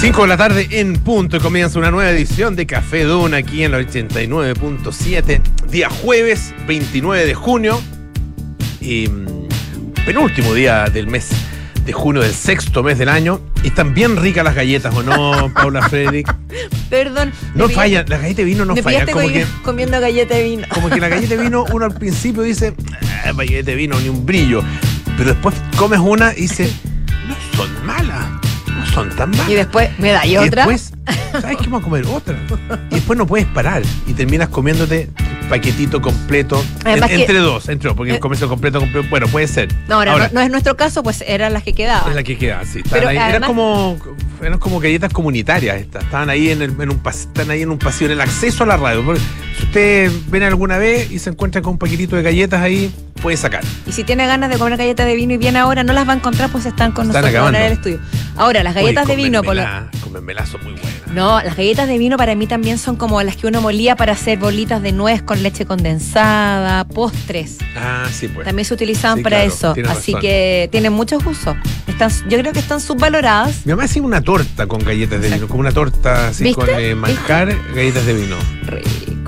5 de la tarde en punto y comienza una nueva edición de Café Duna aquí en la 89.7, día jueves 29 de junio y mm, penúltimo día del mes de junio, del sexto mes del año. Y están bien ricas las galletas, ¿o no, Paula Frederick? Perdón. No fallan, las galletas de vino no fallan. Como comi- que, comiendo galleta de vino. como que la galleta de vino, uno al principio dice, ah, galleta de vino, ni un brillo. Pero después comes una y dices, no son malas, son tan malas. Y después me da y Y otra. después, ¿sabes qué vamos a comer? Otra. Y después no puedes parar. Y terminas comiéndote paquetito completo. Además En- que- entre dos, entre dos, porque Eh. el comercio completo, completo, bueno, puede ser. no, ahora, Ahora, no, no es nuestro caso, pues eran las que quedaban. es la que queda, sí. Estaban Pero ahí. Eran como, eran como galletas comunitarias estas. Estaban ahí en, el- en un pas- están ahí en un pasillo, en el acceso a la radio. Ustedes ven alguna vez y se encuentran con un paquetito de galletas ahí, puede sacar. Y si tiene ganas de comer galletas de vino y viene ahora, no las va a encontrar, pues están con Están nosotros ahora en el acabando. estudio. Ahora, las galletas Uy, de vino, son muy buenas. No, las galletas de vino para mí también son como las que uno molía para hacer bolitas de nuez con leche condensada, postres. Ah, sí, pues. También se utilizaban Sí, para claro, eso. Así razón. que tienen muchos usos. Están, yo creo que están subvaloradas. Mi mamá hacía una torta con galletas de vino, como una torta así ¿Viste? con eh, manjar, galletas de vino. Rico.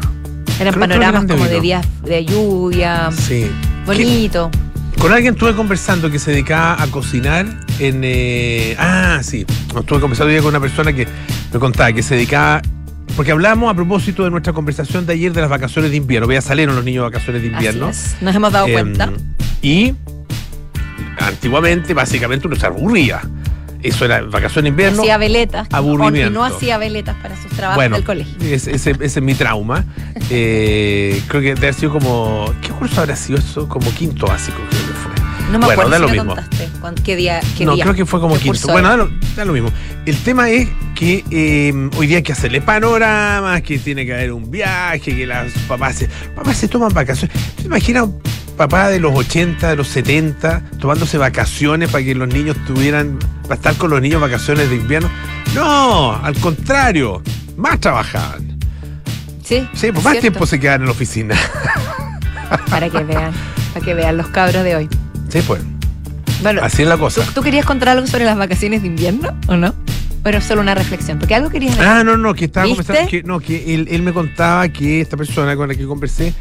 Eran Creo- panoramas como de días de lluvia. Sí. Bonito. Con alguien estuve conversando que se dedicaba a cocinar en. eh, ah, sí. Estuve conversando con una persona que me contaba que se dedicaba. Porque hablamos a propósito de nuestra conversación de ayer de las vacaciones de invierno. Ya salieron los niños de vacaciones de invierno. Así es. Nos hemos dado Em, cuenta. Y antiguamente, básicamente, uno se aburría. Eso era vacaciones de invierno. hacía veletas. aburrimiento. No hacía veletas para sus trabajos Bueno, del colegio. ese, ese- ese es mi trauma. Eh, creo que debe haber sido como. ¿Qué curso habrá sido eso? Como quinto básico, creo que fue. No me bueno, acuerdo da si lo mismo. contaste qué día. Qué no, día, creo que fue como quinto. Bueno, da lo, da lo mismo. El tema es que eh, hoy día hay que hacerle panoramas, que tiene que haber un viaje, que las papás se, papás se toman vacaciones. ¿Te imaginas un papá de los 80, de los 70, tomándose vacaciones para que los niños tuvieran, para estar con los niños vacaciones de invierno? No, al contrario, más trabajaban. Sí, Sí, pues más cierto. tiempo se quedaban en la oficina. Para que vean. Para que vean los cabros de hoy. Sí, pues, Bueno, así es la ¿tú, cosa. tú querías contar algo sobre las vacaciones de invierno o no? Pero solo una reflexión. Porque algo querías decir. Ah, no, no, que estaba ¿Viste? conversando. Que, no, que él, él me contaba que esta persona con la que conversé,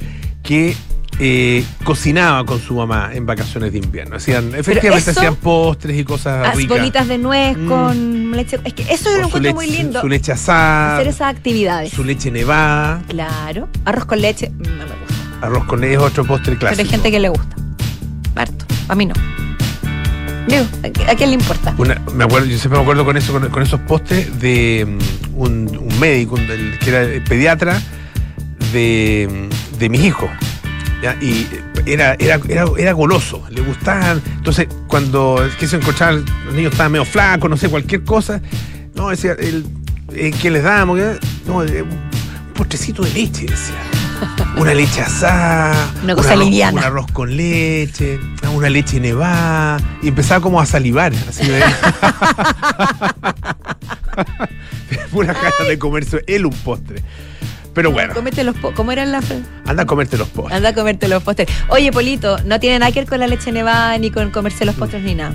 que eh, cocinaba con su mamá en vacaciones de invierno. Hacían, efectivamente eso- hacían postres y cosas ricas. bolitas de nuez Mm. con leche. Es que eso yo lo encuentro muy lindo. Su leche asada, Hacer esas actividades. su leche nevada, Claro. Arroz con leche. mm, No me gusta. arroz con leche, otro postre clásico. Pero hay gente que le gusta. Harto. A mí no. Digo, ¿a quién le importa? Una- me acuerdo, yo siempre me acuerdo con eso, con, con esos postres de mm, un, un médico, un que era pediatra de, de mis hijos. ¿Ya? Y era, era, era, era goloso, le gustaban. Entonces, cuando se encontraban, los niños estaban medio flacos, no sé, cualquier cosa, no, decía, el, eh, ¿qué les damos? ¿Qué? No, eh, un postrecito de leche, decía. Una leche asada, Una un cosa arroz- liviana. un arroz con leche, una leche nevada, y empezaba como a salivar, así de pura ganas de comerse él un postre. Pero bueno, Cómete los ¿Cómo eran las anda a comerte los postres. Anda a comerte los postres. Oye, Polito, no tiene nada que ver con la leche nevada, ni con comerse los postres, ni nada.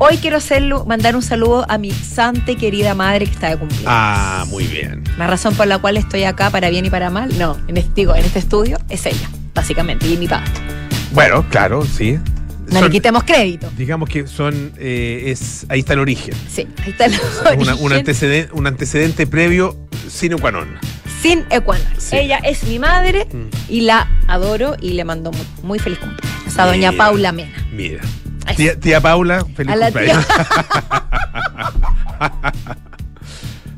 Hoy quiero hacerlo, mandar un saludo a mi santa y querida madre que está de cumpleaños. Ah, muy bien. La razón por la cual estoy acá, para bien y para mal, no, en este, digo, en este estudio, es ella, básicamente, y mi padre. Bueno, claro, sí. No le quitemos crédito. digamos que son, eh, es, ahí está el origen. Sí, ahí está el Una- un, origen. antecedente, un antecedente previo sine qua non. Sin Ecuador. Sí. Ella es mi madre Mm. y la adoro y le mando muy, muy feliz cumpleaños a doña Mira. Paula Mena. Mira. Tía, tía Paula, feliz A cumpleaños.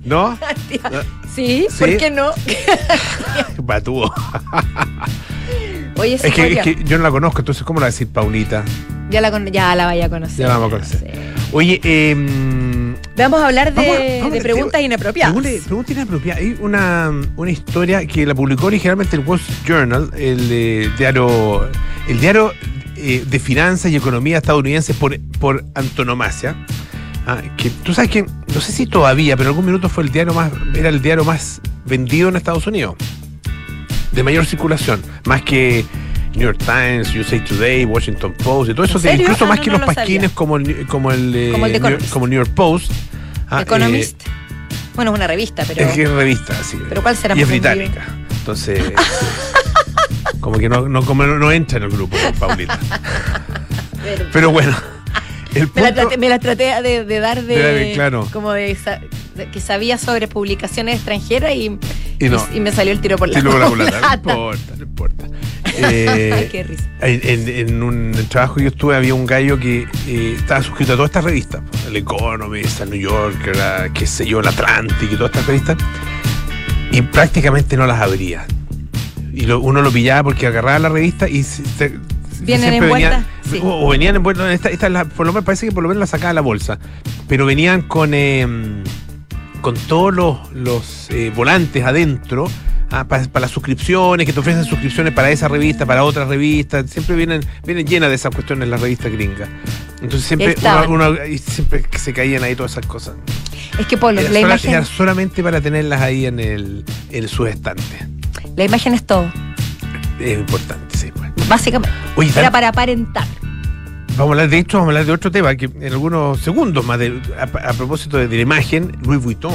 ¿No? Tía, Sí, ¿Sí? ¿por qué no? Patúo. Oye, Es que, es que yo no la conozco, entonces, ¿cómo la decir Paulita? ya, la, ya la vaya a conocer. Ya la vamos a conocer. Sí. Oye, eh, Vamos a hablar de, Vamos a- vamos a- de preguntas inapropiadas. Hay una, una historia que la publicó originalmente el Wall Street Journal, el eh, diario, el diario eh, de finanzas y economía estadounidense por, por antonomasia. Ah, que tú sabes que, no sé si todavía, pero en algún minuto fue el diario más, era el diario más vendido en Estados Unidos. De mayor circulación. Más que New York Times, USA Today, Washington Post y todo eso. Incluso Ah, más no, que no los lo pasquines como el, como el, eh, Como el New, Economist. como New York Post. Ah, Economist. bueno, es una revista, pero. Es que es revista, sí. ¿Pero cuál será Y es británica. Entonces, eh, como que no, no, como no, entra en el grupo, Paulita. Pero- Pero bueno, el me, la traté, me la traté de, de dar de, claro. como de, que sabía sobre publicaciones extranjeras y, Y no. y me salió el tiro por la, Sí, luego la culata, no importa, no importa. Eh, Qué risa. en, en- en un trabajo que yo estuve había un gallo que eh, estaba suscrito a todas estas revistas, el Economist, el New Yorker, la, qué sé yo, el Atlantic y todas estas revistas, y prácticamente no las abría. Y lo- uno lo pillaba porque agarraba la revista y se- ¿Vienen envueltas? venían- Sí. o, o venían envueltas, esta, esta es la- por lo menos parece que por lo menos la sacaba de la bolsa, pero venían con eh, con todos los, los, eh, volantes adentro ah, para, para las suscripciones, que te ofrecen suscripciones para esa revista, para otras revistas, siempre vienen, vienen llenas de esas cuestiones las revistas gringas. Entonces siempre, uno, uno- siempre se caían ahí todas esas cosas. Es que Polo, Era, la sola- imagen, era solamente para tenerlas ahí en el en sus estantes. la imagen es todo, Es importante, sí. pues. básicamente. Oye, Era para aparentar. Vamos a hablar de esto, vamos a hablar de otro tema que en algunos segundos más, de- a, a propósito de, de la imagen, Louis Vuitton.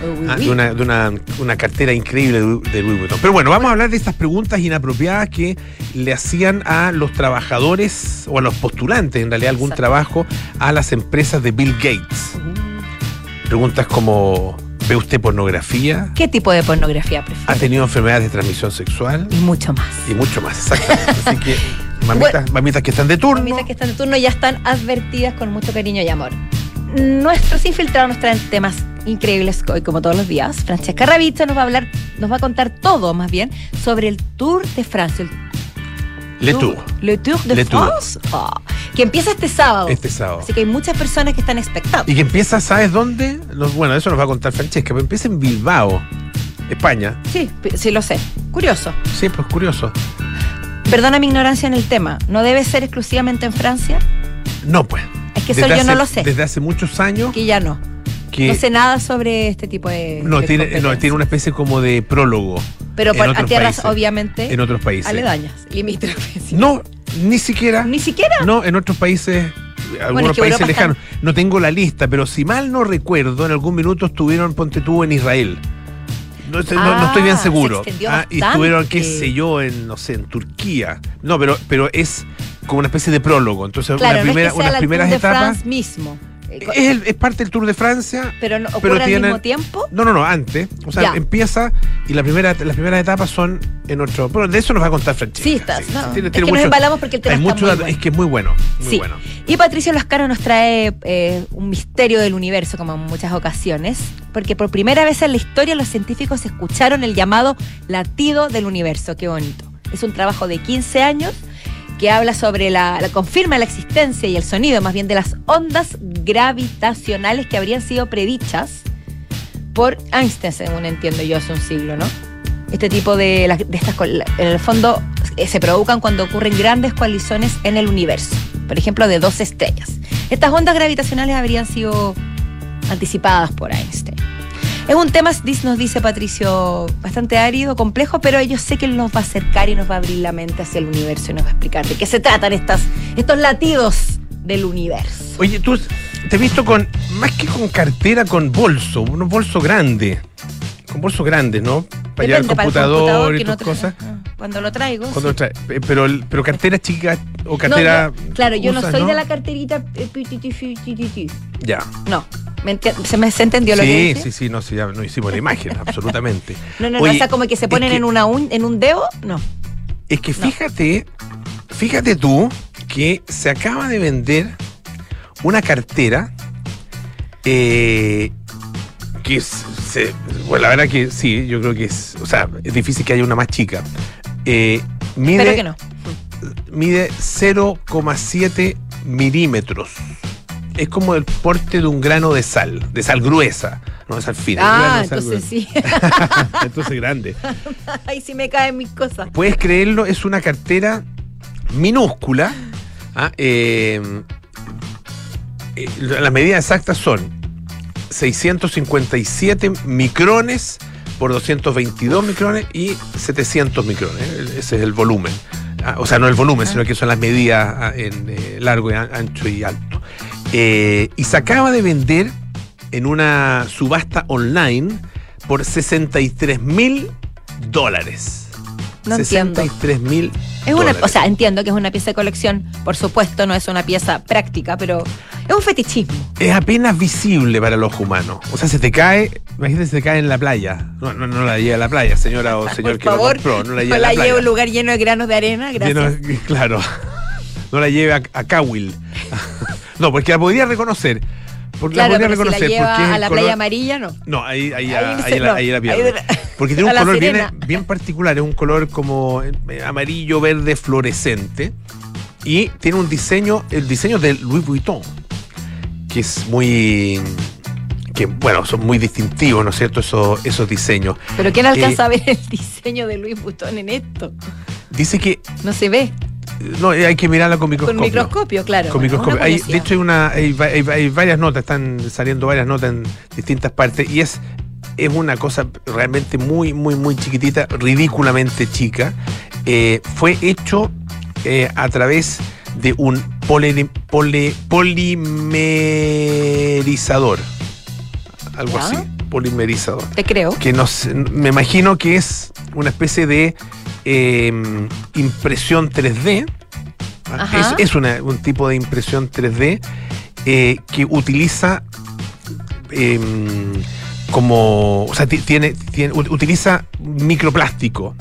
Uy, Ah, uy. de una, de una, una cartera increíble de, Louis Vuitton. Pero bueno, vamos a hablar de estas preguntas inapropiadas que le hacían a los trabajadores o a los postulantes, en realidad, algún Exacto. trabajo a las empresas de Bill Gates. Preguntas como, ¿ve usted pornografía? ¿Qué tipo de pornografía ¿Ha prefiere? tenido enfermedades de transmisión sexual? Y mucho más. Y mucho más, exactamente. Así que, mamitas, mamitas que están de turno. Mamitas que están de turno ya están advertidas con mucho cariño y amor. Nuestros infiltrados nos traen temas increíbles hoy, como todos los días. Francesca Ravizza nos va a hablar, nos va a contar todo más bien sobre el Tour de Francia. El Le Tour, Le Tour de Le Tour. Ah, que empieza este sábado. este sábado. Así que hay muchas personas que están expectantes. Y que empieza, ¿sabes dónde? Los- bueno, eso nos va a contar Francesca, pero empieza en Bilbao, España. Sí, sí lo sé. Curioso. Sí, pues curioso. Perdona mi ignorancia en el tema. ¿No debe ser exclusivamente en Francia? No, pues. Es que eso yo no lo sé. Desde hace muchos años Aquí ya no. que No sé nada sobre este tipo de. no, de tiene, no, tiene una especie como de prólogo Pero por- a tierras, países. obviamente, en otros países. aledañas, limítrofes. No, ni siquiera. Ni siquiera. No, en otros países, algunos es que países lejanos. No tengo la lista, pero si mal no recuerdo, en algún minuto estuvieron, ponte tú, en Israel. No, sé- no- no Ah, estoy bien se seguro. extendió Ah, y estuvieron, qué sé yo, en, no sé, en Turquía. No, pero, pero es como una especie de prólogo. Entonces, Claro, una no primera, es que unas la primeras etapas. Mismo. Eh, Es, el- es parte del Tour de Francia, pero no, ocurre pero al tienen- mismo tiempo. No, no, no, antes. O sea, Ya. empieza y la primera, las primeras etapas son en otro. Bueno, de eso nos va a contar Francesca. Sí, estás. no, tiene- es tiene que nos mucho- embalamos porque el tema hay está mucho muy bueno. Es que es muy bueno. Muy Sí. bueno. Y Patricio Lascano nos trae eh, un misterio del universo, como en muchas ocasiones, porque por primera vez en la historia los científicos escucharon el llamado latido del universo. Qué bonito. Es un trabajo de 15 años que habla sobre la, confirma la existencia y el sonido, más bien de las ondas gravitacionales que habrían sido predichas por Einstein, según entiendo yo, hace un siglo, ¿no? Este tipo de, de estas, en el fondo, eh, se provocan cuando ocurren grandes colisiones en el universo, por ejemplo, de dos estrellas. Estas ondas gravitacionales habrían sido anticipadas por Einstein. Es un tema, nos dice Patricio, bastante árido, complejo, pero yo sé que él nos va a acercar y nos va a abrir la mente hacia el universo y nos va a explicar de qué se tratan estas, estos latidos del universo. Oye, tú te he visto con, más que con cartera, con bolso, unos bolsos grandes. Con bolsos grandes, ¿no? Para llevar el computador y que no tra- cosas. Ah, Cuando lo traigo. Cuando sí. trae- eh, pero, pero cartera chica o No, cartera. claro, yo no soy de la carterita. eh. Ya. No. ¿Me enti- ¿Se me se entendió lo que Sí, dije? sí, sí, no, sí, ya no hicimos la imagen, absolutamente. No, no, no, Oye, esa como que se ponen que- en una un- en un dedo, no. Es que fíjate, fíjate tú que se acaba de vender una cartera eh, que es- se- bueno, la verdad que sí, yo creo que es, o sea, es difícil que haya una más chica. Eh, mide, Espero que no. mide 0,7 milímetros. Es como el porte de un grano de sal, de sal gruesa, no de sal fina. Ah, de sal entonces sí. gruesa. entonces grande. Ahí sí me caen mis cosas. Puedes creerlo, es una cartera minúscula. ah, eh, eh, las medidas exactas son 657 micrones por 222 micrones y 700 micrones. Ese es el volumen. Ah, o sea, no el volumen, sino que son las medidas ah, en eh, largo, y an- ancho y alto. Eh, y se acaba de vender en una subasta online por 63 mil dólares. No entiendo. 63 mil Es una, o sea, entiendo que es una pieza de colección, por supuesto, no es una pieza práctica, pero es un fetichismo. es apenas visible para los humanos. O sea, se te cae, imagínate, se te cae en la playa. No, no, no la lleve a la playa, señora o señor por que favor, lo compró. No la lleve no la, la playa. llevo a un lugar lleno de granos de arena, gracias. Lleno- claro. No la lleve a, a Cowell. No, porque la podría reconocer. Porque claro, la podría pero si la reconocer. lleva porque es a la color- playa amarilla, no. No, ahí, ahí, Ahí ahí, ahí la, no. la pierde. Porque tiene un color bien, particular, es un color como eh, amarillo, verde, fluorescente. Y tiene un diseño, el diseño de Louis Vuitton, que es muy. que bueno, son muy distintivos, ¿no es cierto? Esos, esos diseños. Pero ¿quién alcanza Eh, a ver el diseño de Louis Vuitton en esto? Dice que. No se ve. No, hay que mirarla con microscopio. Con microscopio, claro. Con Bueno, microscopio. Hay- de hecho, hay, una, hay, hay- hay varias notas, están saliendo varias notas en distintas partes y es, es una cosa realmente muy, muy, muy chiquitita, ridículamente chica. Eh, fue hecho eh, a través de un poli- poli- polimerizador. Algo ¿Ya? así, polimerizador Te creo. que nos, me imagino que es una especie de eh, impresión 3D. ¿ah? Ajá. Es, es una- un tipo de impresión 3D eh, que utiliza eh, como, o sea, ti- tiene, tiene- ut- utiliza microplástico.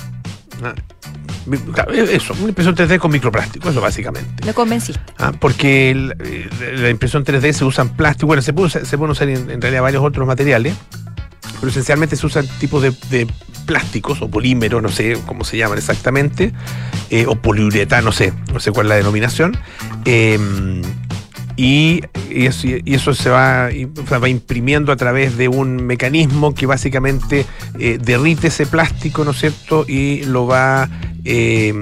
Eso, una impresión 3D con microplástico, eso básicamente. Me convenciste. Ah, porque el- eh, la impresión 3D se usa en plástico, bueno, se puede se pueden usar en, en realidad varios otros materiales, pero esencialmente se usan tipos de, de plásticos o polímeros, no sé cómo se llaman exactamente, eh, o poliuretano, no sé, no sé cuál es la denominación. eh, y, y eso, y eso se va, y- va imprimiendo a través de un mecanismo que básicamente eh, derrite ese plástico, ¿no es cierto? Y lo va eh,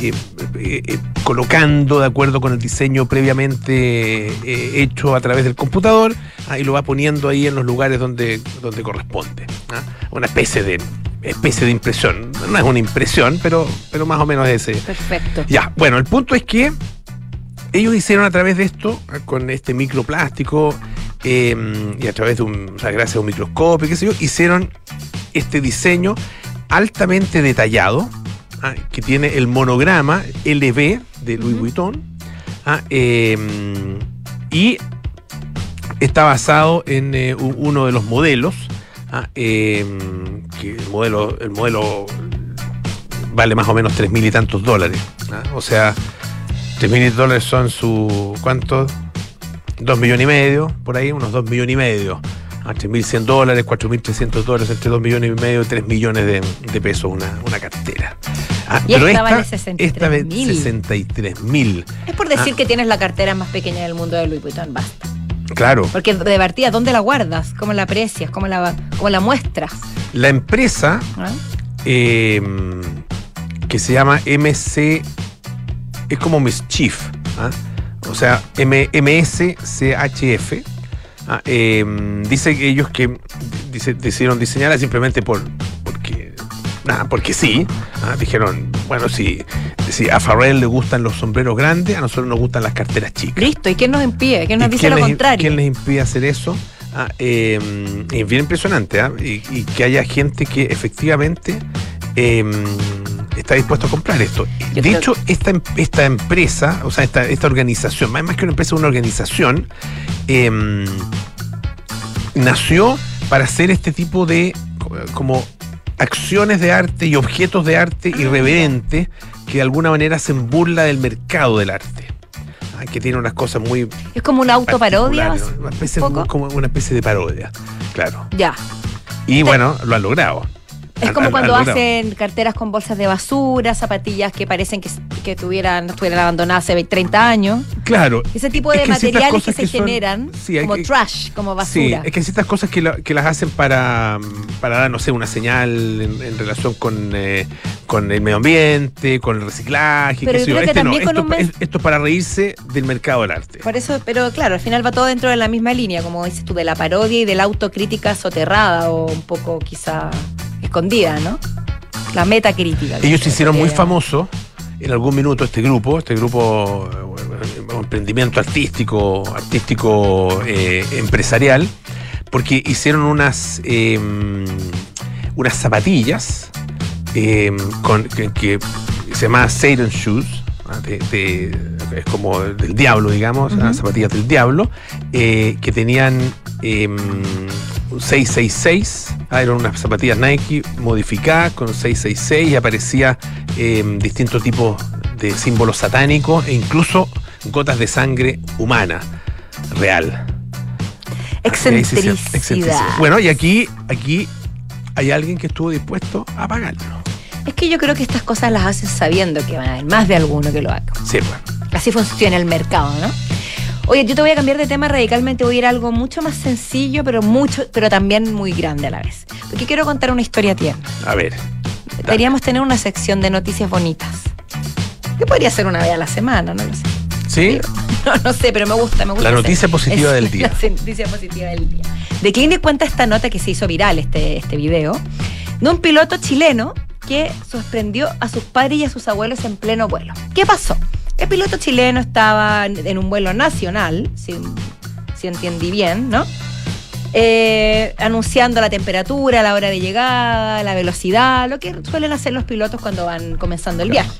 eh, eh, colocando de acuerdo con el diseño previamente hecho a través del computador ah, y lo va poniendo ahí en los lugares donde, donde corresponde. ¿ah? Una especie de especie de impresión. No es una impresión, pero, pero más o menos ese, Perfecto. ya, bueno, el punto es que ellos hicieron a través de esto, con este microplástico, eh, y a través de un, o sea, gracias a un microscopio, qué sé yo, hicieron este diseño altamente detallado, ah, que tiene el monograma LV de Louis. Vuitton, ah, eh, y está basado en eh, uno de los modelos, ah, que el modelo, el modelo vale más o menos tres mil y tantos dólares. O sea, tres mil y dólares son su. ¿Cuánto? Dos millones y medio, por ahí, unos dos millones y medio. A 3.100 dólares, 4.300 dólares, entre 2 millones y medio y 3 millones de, de pesos una, una cartera. Ah, Y esta vale 63.000. esta vez 63 mil. Es por decir Ah. que tienes la cartera más pequeña del mundo de Louis Vuitton, basta. Claro. Porque de partida, ¿dónde la guardas? ¿Cómo la aprecias? ¿Cómo la, cómo la muestras? La empresa ¿Ah? eh, que se llama MC, es como Mischief, ¿ah? o sea, M- MSCHF. ah, eh, dice que ellos que dice, decidieron diseñarla simplemente por porque nada, porque sí. ah, dijeron, bueno, si, si a Farrell le gustan los sombreros grandes, a nosotros nos gustan las carteras chicas. Listo, ¿y quién nos impide? ¿Quién nos ¿Y dice quién lo les- contrario? ¿Quién les impide hacer eso? Ah, eh, es bien impresionante, ¿ah? y, y que haya gente que efectivamente eh, está dispuesto a comprar esto. Yo de creo- hecho, esta, em- esta empresa, o sea, esta, esta organización, más, más que una empresa, una organización, eh, nació para hacer este tipo de co- como acciones de arte y objetos de arte Ah, irreverentes que de alguna manera hacen burla del mercado del arte. Ah, que tiene unas cosas muy Es como una autoparodia. Una especie, como una especie de parodia, claro. Ya. Y bueno, lo han logrado. Es como cuando hacen carteras con bolsas de basura, zapatillas que parecen que, que tuvieran, estuvieran abandonadas hace 30 años. Claro. Ese tipo Es de que hay ciertas materiales que se que son- generan sí, como que- trash, como Sí, basura. es que hay ciertas cosas que, la- que las hacen para, para dar, no sé, una señal en, en relación con, eh, con el medio ambiente, con el reciclaje. Pero yo creo que Este no, también con esto, un mes- es, esto es para reírse del mercado del arte. Por eso, pero claro, al final va todo dentro de la misma línea, como dices tú, de la parodia y de la autocrítica soterrada o un poco quizá escondida, ¿no? La metacrítica. que Ellos se hicieron muy podría- famosos en algún minuto este grupo, este grupo, eh, emprendimiento artístico, artístico eh, empresarial, porque hicieron unas, eh, unas zapatillas eh, con, que, que se llama Satan Shoes. ah, de- de- es como del diablo, digamos, las zapatillas del diablo, eh, que tenían eh, un 666, ah, eran unas zapatillas Nike modificadas con 666 y aparecía eh, distintos tipos de símbolos satánicos e incluso gotas de sangre humana, real. Excentricidad. Bueno, y aquí, aquí hay alguien que estuvo dispuesto a pagarlo. Es que yo creo que estas cosas las hacen sabiendo que van a haber más de alguno que lo haga. Sí, pues. Así funciona el mercado, ¿no? Oye, yo te voy a cambiar de tema radicalmente, voy a ir a algo mucho más sencillo, pero mucho, pero también muy grande a la vez. Porque quiero contar una historia tierna. A ver. Deberíamos tener una sección de noticias bonitas. Que podría ser una vez a la semana, no lo sé. ¿Sí? No, no sé, pero me gusta, me gusta. La hacer- noticia positiva es del día. La noticia positiva del día. De Clinic cuenta esta nota que se hizo viral, este, este video, de un piloto chileno que sorprendió a sus padres y a sus abuelos en pleno vuelo. ¿Qué pasó? El piloto chileno estaba en un vuelo nacional, si, si entendí bien, ¿no? Eh, anunciando la temperatura, la hora de llegada, la velocidad, lo que suelen hacer los pilotos cuando van comenzando el viaje.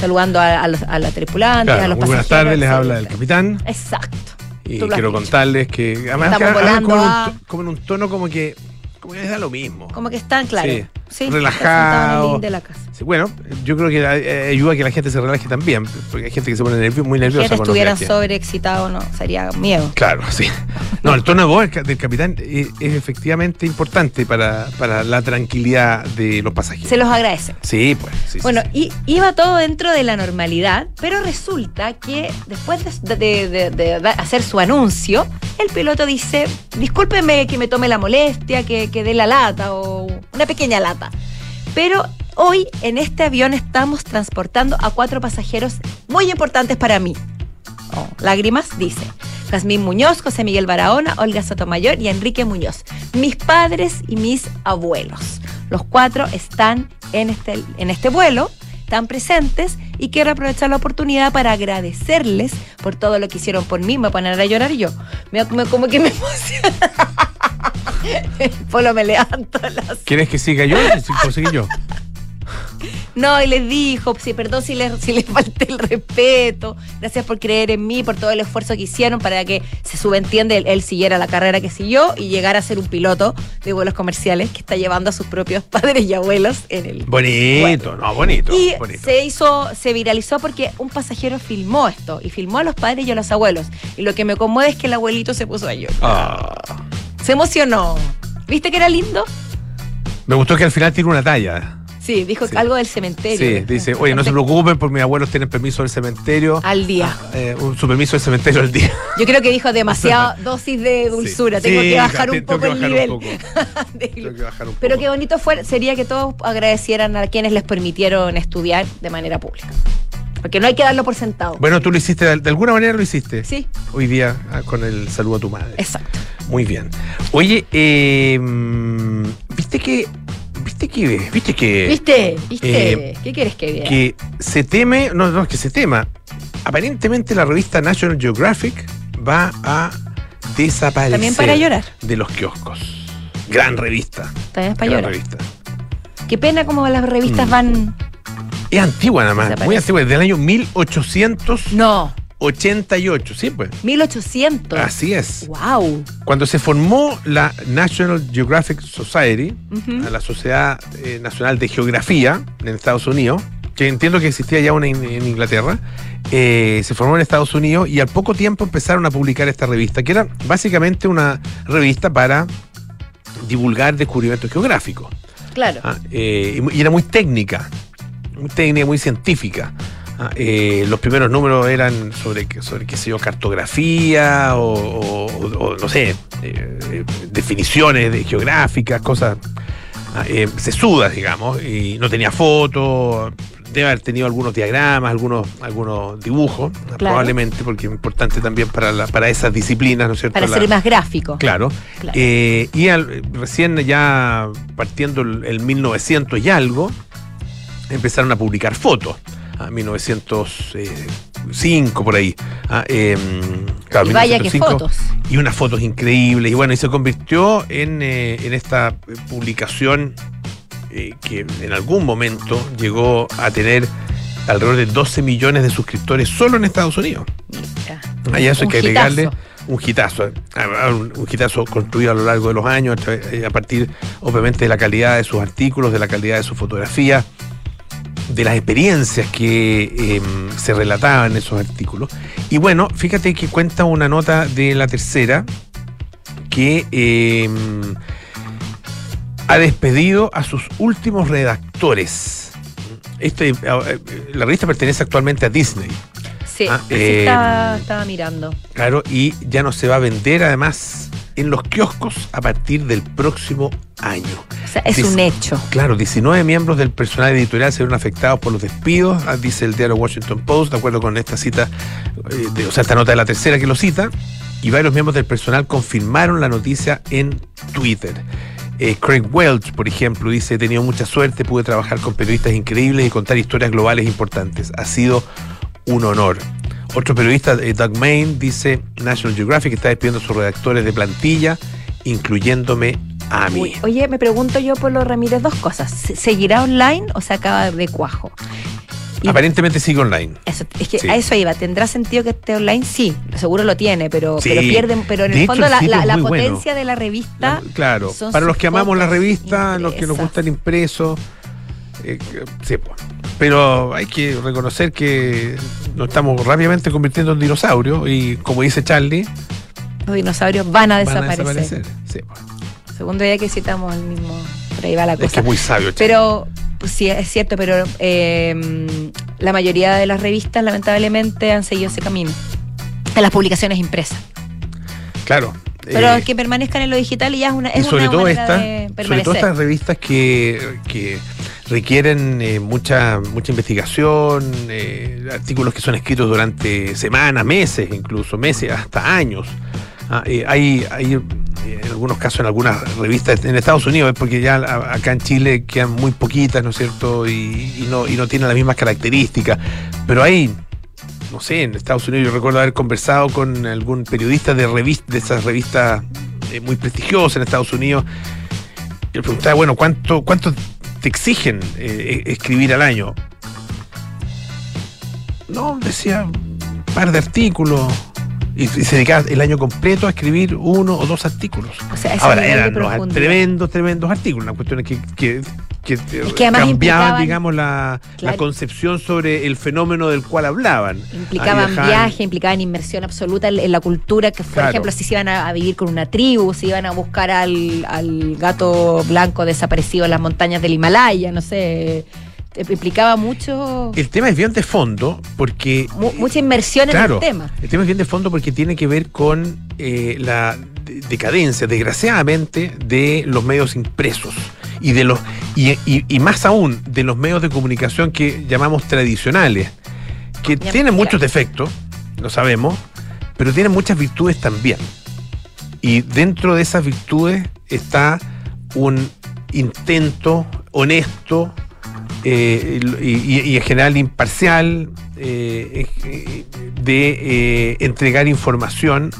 Saludando a, a los, a la tripulante, Claro, a los muy buenas tardes, les habla el capitán. Exacto. Y quiero contarles que además Estamos que volando como, en un a- to- como en un tono como que, como que les da lo mismo. Como que están, claro. Sí, Sí, relajado. en el de la casa. Sí, bueno, yo creo que eh, ayuda a que la gente se relaje también, porque hay gente que se pone nervio- muy Si nerviosa. estuvieran viajes. sobreexcitados, no, sería miedo. Claro, sí. No, el tono de voz del ca- del capitán es, es efectivamente importante para, para la tranquilidad de los pasajeros. Se los agradece. Sí, pues. sí, Bueno, sí. y iba todo dentro de la normalidad, pero resulta que después de, de- de- de da- hacer su anuncio, el piloto dice, discúlpeme que me tome la molestia, que, que dé la lata o una pequeña lata. Pero hoy en este avión estamos transportando a cuatro pasajeros muy importantes para mí. Oh, lágrimas, dice. Jazmín Muñoz, José Miguel Barahona, Olga Sotomayor y Enrique Muñoz. Mis padres y mis abuelos. Los cuatro están en este, en este vuelo, están presentes y quiero aprovechar la oportunidad para agradecerles por todo lo que hicieron por mí. Me voy a poner a llorar yo. Me, me- como que me emociona. Polo me levanto las ¿Quieres que siga yo? Sí, yo. No, y les dijo, sí, perdón si les, si les falté el respeto, gracias por creer en mí, por todo el esfuerzo que hicieron para que se subentiende él, él siguiera la carrera que siguió y llegara a ser un piloto de vuelos comerciales que está llevando a sus propios padres y abuelos en el... Bonito, no, bonito. Y bonito. se hizo, se viralizó porque un pasajero filmó esto y filmó a los padres y a los abuelos. Y lo que me conmueve es que el abuelito se puso a llorar. Ah, Se emocionó. ¿Viste que era lindo? me gustó que al final tiene una talla. Sí, dijo Sí. algo del cementerio. Sí, dice, oye, no se preocupen porque mis abuelos tienen permiso del cementerio. Al día. Eh, un, su permiso del cementerio al día. Yo creo que dijo demasiada dosis de dulzura. Sí. Tengo que bajar un tengo poco que el bajar un nivel. Pero qué bonito fue, sería que todos agradecieran a quienes les permitieron estudiar de manera pública. Porque no hay que darlo por sentado. Bueno, tú lo hiciste, de, alguna manera lo hiciste. Sí, Hoy día ah, con el saludo a tu madre. exacto. Muy bien. Oye, eh, mm, viste que, viste que, viste que, ¿Viste? ¿Viste? eh, ¿Qué quieres que vea? que se teme, no, no es que se tema. Aparentemente la revista National Geographic va a desaparecer También para llorar. de los kioscos. Gran revista. También es para Gran llorar. revista. Qué pena como las revistas Mm. van. Es antigua nada más, muy antigua, es del año 1888, No, sí pues. 1800. Así es. ¡Wow! Cuando se formó la National Geographic Society, la Sociedad eh, Nacional de Geografía en Estados Unidos, que entiendo que existía ya una en, en Inglaterra, eh, se formó en Estados Unidos y al poco tiempo empezaron a publicar esta revista, que era básicamente una revista para divulgar descubrimientos geográficos. Claro. Ah, eh, y era muy técnica, muy técnica, muy científica. Ah, eh, los primeros números eran sobre, sobre qué sé yo, cartografía o, o- o, no sé, eh, definiciones de geográficas, cosas ah, eh, sesudas, digamos, y no tenía fotos, debe haber tenido algunos diagramas, algunos, algunos dibujos, Claro. probablemente, porque es importante también para, la- para esas disciplinas, ¿no es cierto? Para La- ser más gráfico. Claro. Claro. Eh, y al- recién ya partiendo el, el 1900 y algo, empezaron a publicar fotos. A 1905 por ahí. Ah, eh, Claro, y vaya que 1905, fotos. Y unas fotos increíbles. Y bueno, y se convirtió en, eh, en esta publicación eh, que en algún momento llegó a tener alrededor de 12 millones de suscriptores solo en Estados Unidos. Mira. A eso hay que agregarle hitazo. un hitazo. eh. Ah, Un, hitazo construido a lo largo de los años, eh, a partir, obviamente, de la calidad de sus artículos, de la calidad de su fotografía, de las experiencias que eh, se relataban en esos artículos. Y bueno, fíjate que cuenta una nota de la tercera que eh, ha despedido a sus últimos redactores. Este, eh, la revista pertenece actualmente a Disney. Sí, Ah, sí eh, estaba, estaba mirando. Claro, y ya no se va a vender además en los kioscos a partir del próximo año. O sea, es un hecho. Claro, 19 miembros del personal editorial se vieron afectados por los despidos, ah, dice el diario Washington Post, de acuerdo con esta cita, eh, de- o sea, esta nota de la tercera que lo cita, y varios miembros del personal confirmaron la noticia en Twitter. Eh, Craig Welch, por ejemplo, dice, he tenido mucha suerte, pude trabajar con periodistas increíbles y contar historias globales importantes. Ha sido un honor. Otro periodista, eh, Doug Main, dice, National Geographic está despidiendo a sus redactores de plantilla, incluyéndome a mí. Uy, oye, me pregunto yo por los Ramírez dos cosas. ¿Se- ¿Seguirá online o se acaba de cuajo? Y Aparentemente sigue online. eso, es que Sí. a eso iba. ¿Tendrá sentido que esté online? Sí, seguro lo tiene, pero, Sí. pero pierden, pero en De el hecho, fondo el la, bueno. potencia de la revista. Claro, para los que amamos la revista, los que nos gusta el impreso, eh, sí, pues. Pero hay que reconocer que nos estamos rápidamente convirtiendo en dinosaurios y como dice Charlie, Los dinosaurios van a van a desaparecer. Sí, pues. Segundo día que citamos el mismo. Por ahí va la Es que cosa. es muy sabio, Charlie. Pero pues, sí, es cierto, pero eh, la mayoría de las revistas lamentablemente han seguido ese camino. En las publicaciones impresas. claro. Pero eh, que permanezcan en lo digital y ya es una, es sobre una todo manera esta, de sobre todo estas revistas que, que requieren eh, mucha mucha investigación, eh, artículos que son escritos durante semanas, meses, incluso meses, hasta años. Ah, eh, hay, hay eh, en algunos casos en algunas revistas en Estados Unidos, porque ya acá en Chile quedan muy poquitas, ¿no es cierto? Y, no, y no tienen las mismas características. Pero hay, no sé, en Estados Unidos yo recuerdo haber conversado con algún periodista de revista, de esas revistas muy prestigiosas en Estados Unidos. Y le preguntaba, bueno, ¿cuánto, cuánto te exigen eh, e- escribir al año? No, decía un par de artículos. Y, y se dedicaba el año completo a escribir uno o dos artículos. O sea, Ahora, eran los profundidad. tremendos, tremendos artículos. Una cuestión que, que, que, que además cambiaban, implicaban- digamos, la, la concepción sobre el fenómeno del cual hablaban. Implicaban viaje, implicaban inmersión absoluta en, en la cultura, que por Claro. ejemplo, si se iban a, a vivir con una tribu, si iban a buscar al, al gato blanco desaparecido en las montañas del Himalaya, no sé, eh, implicaba mucho, El tema es bien de fondo porque mu- mucha inmersión claro, en el tema. El tema es bien de fondo porque tiene que ver con eh, la de- decadencia, desgraciadamente, de los medios impresos y de los y, y- y más aún de los medios de comunicación que llamamos tradicionales, que tienen muchos defectos, lo sabemos, pero tienen muchas virtudes también. Y dentro de esas virtudes está un intento honesto eh, y, en general imparcial eh, de eh, entregar información,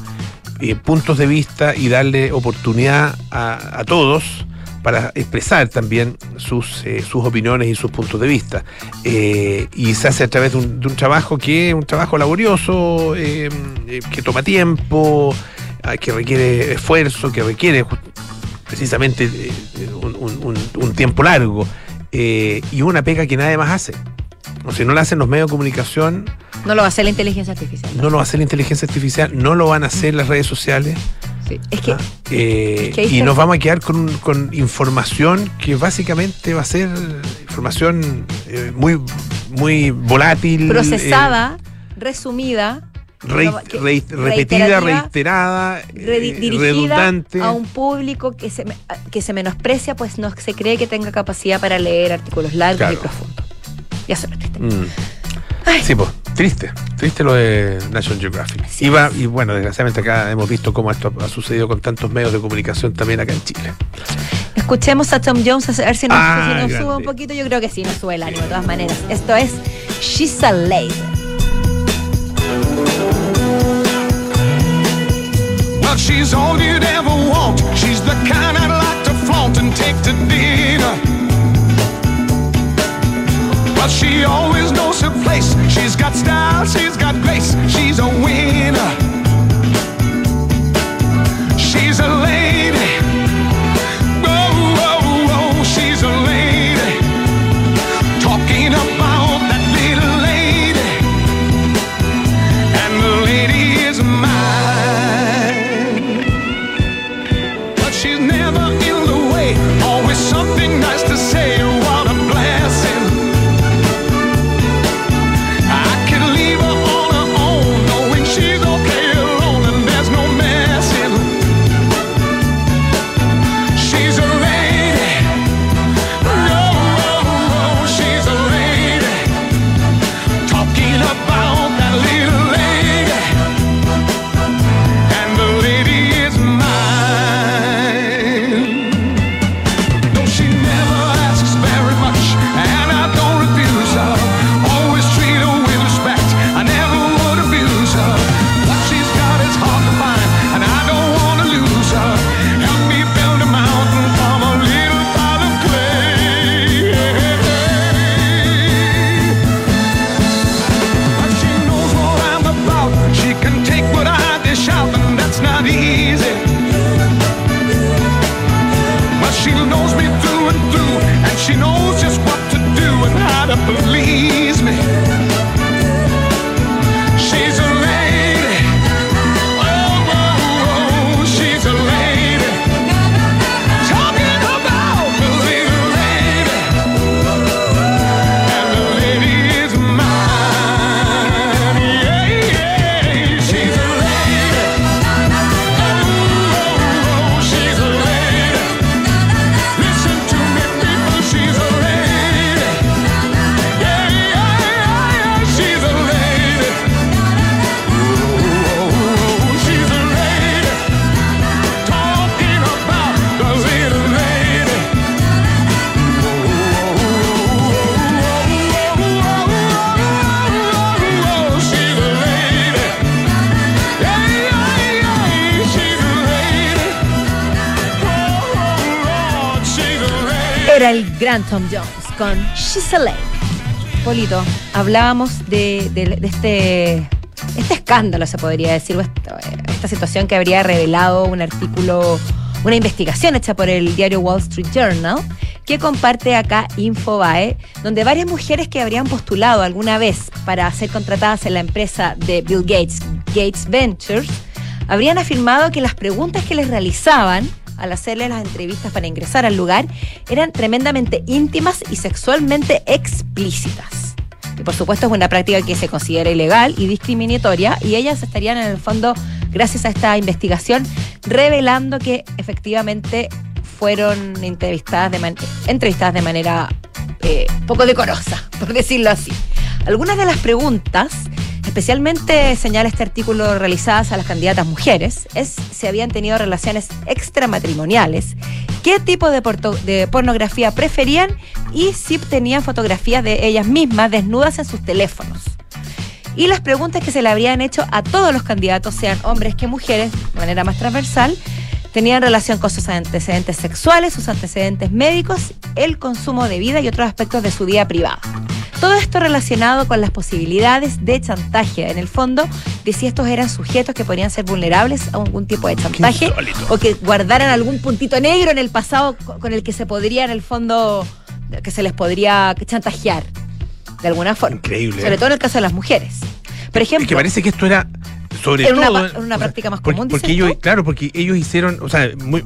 puntos de vista y darle oportunidad a, a todos para expresar también sus, eh, sus opiniones y sus puntos de vista. Eh, y se hace a través de un, de un trabajo que es un trabajo laborioso, eh, que toma tiempo, ah, que requiere esfuerzo, que requiere precisamente un, un- un- un tiempo largo y una pega que nadie más hace. O sea, no la hacen los medios de comunicación, No lo va a hacer la inteligencia artificial. no lo va a hacer la inteligencia artificial, no lo van a hacer las redes sociales. Sí. Es que ah, eh, es que ahí y nos vamos a quedar con, con información que básicamente va a ser información eh, muy, muy volátil. eh, procesada, resumida, re- que- re- repetida, reiterada, eh, dirigida redundante. a un público que se, que se menosprecia, pues no se cree que tenga capacidad para leer artículos largos Claro. y profundos. Ya se lo. Mm. Sí, pues, triste, triste lo de National Geographic. Así Y, bueno, desgraciadamente acá hemos visto cómo esto ha sucedido con tantos medios de comunicación también acá en Chile. Escuchemos a Tom Jones a ver si nos, Ah, si nos grande. sube un poquito. Yo creo que sí, nos sube el ánimo de todas maneras. Esto es She's a Lady. She's all you'd ever want. She's the kind I'd like to flaunt and take to dinner. But she always knows her place. She's got style, she's got grace. She's a winner. She's a lady. Gran Tom Jones con She's a Lady. Polito, hablábamos de, este, este escándalo, se podría decir, esta, esta situación que habría revelado un artículo, una investigación hecha por el diario Wall Street Journal, que comparte acá Infobae, donde varias mujeres que habrían postulado alguna vez para ser contratadas en la empresa de Bill Gates, Gates Ventures, habrían afirmado que las preguntas que les realizaban al hacerle las entrevistas para ingresar al lugar eran tremendamente íntimas y sexualmente explícitas. Y por supuesto es una práctica que se considera ilegal y discriminatoria y ellas estarían en el fondo, gracias a esta investigación, revelando que efectivamente fueron entrevistadas de, man- entrevistadas de manera eh, poco decorosa, por decirlo así. Algunas de las preguntas, especialmente señala este artículo realizadas a las candidatas mujeres, es si habían tenido relaciones extramatrimoniales, qué tipo de, porto- de pornografía preferían y si tenían fotografías de ellas mismas desnudas en sus teléfonos. Y las preguntas que se le habrían hecho a todos los candidatos, sean hombres que mujeres, de manera más transversal, tenían relación con sus antecedentes sexuales, sus antecedentes médicos, el consumo de vida y otros aspectos de su vida privada. Todo esto relacionado con las posibilidades de chantaje, en el fondo, de si estos eran sujetos que podrían ser vulnerables a algún tipo de chantaje o que guardaran algún puntito negro en el pasado co- con el que se podría, en el fondo, que se les podría chantajear de alguna forma. Increíble, Sobre ¿eh? todo en el caso de las mujeres. Por ejemplo, Es que parece que esto era sobre Era una todo pa- una sea, práctica más común, porque ellos claro porque ellos hicieron o sea muy,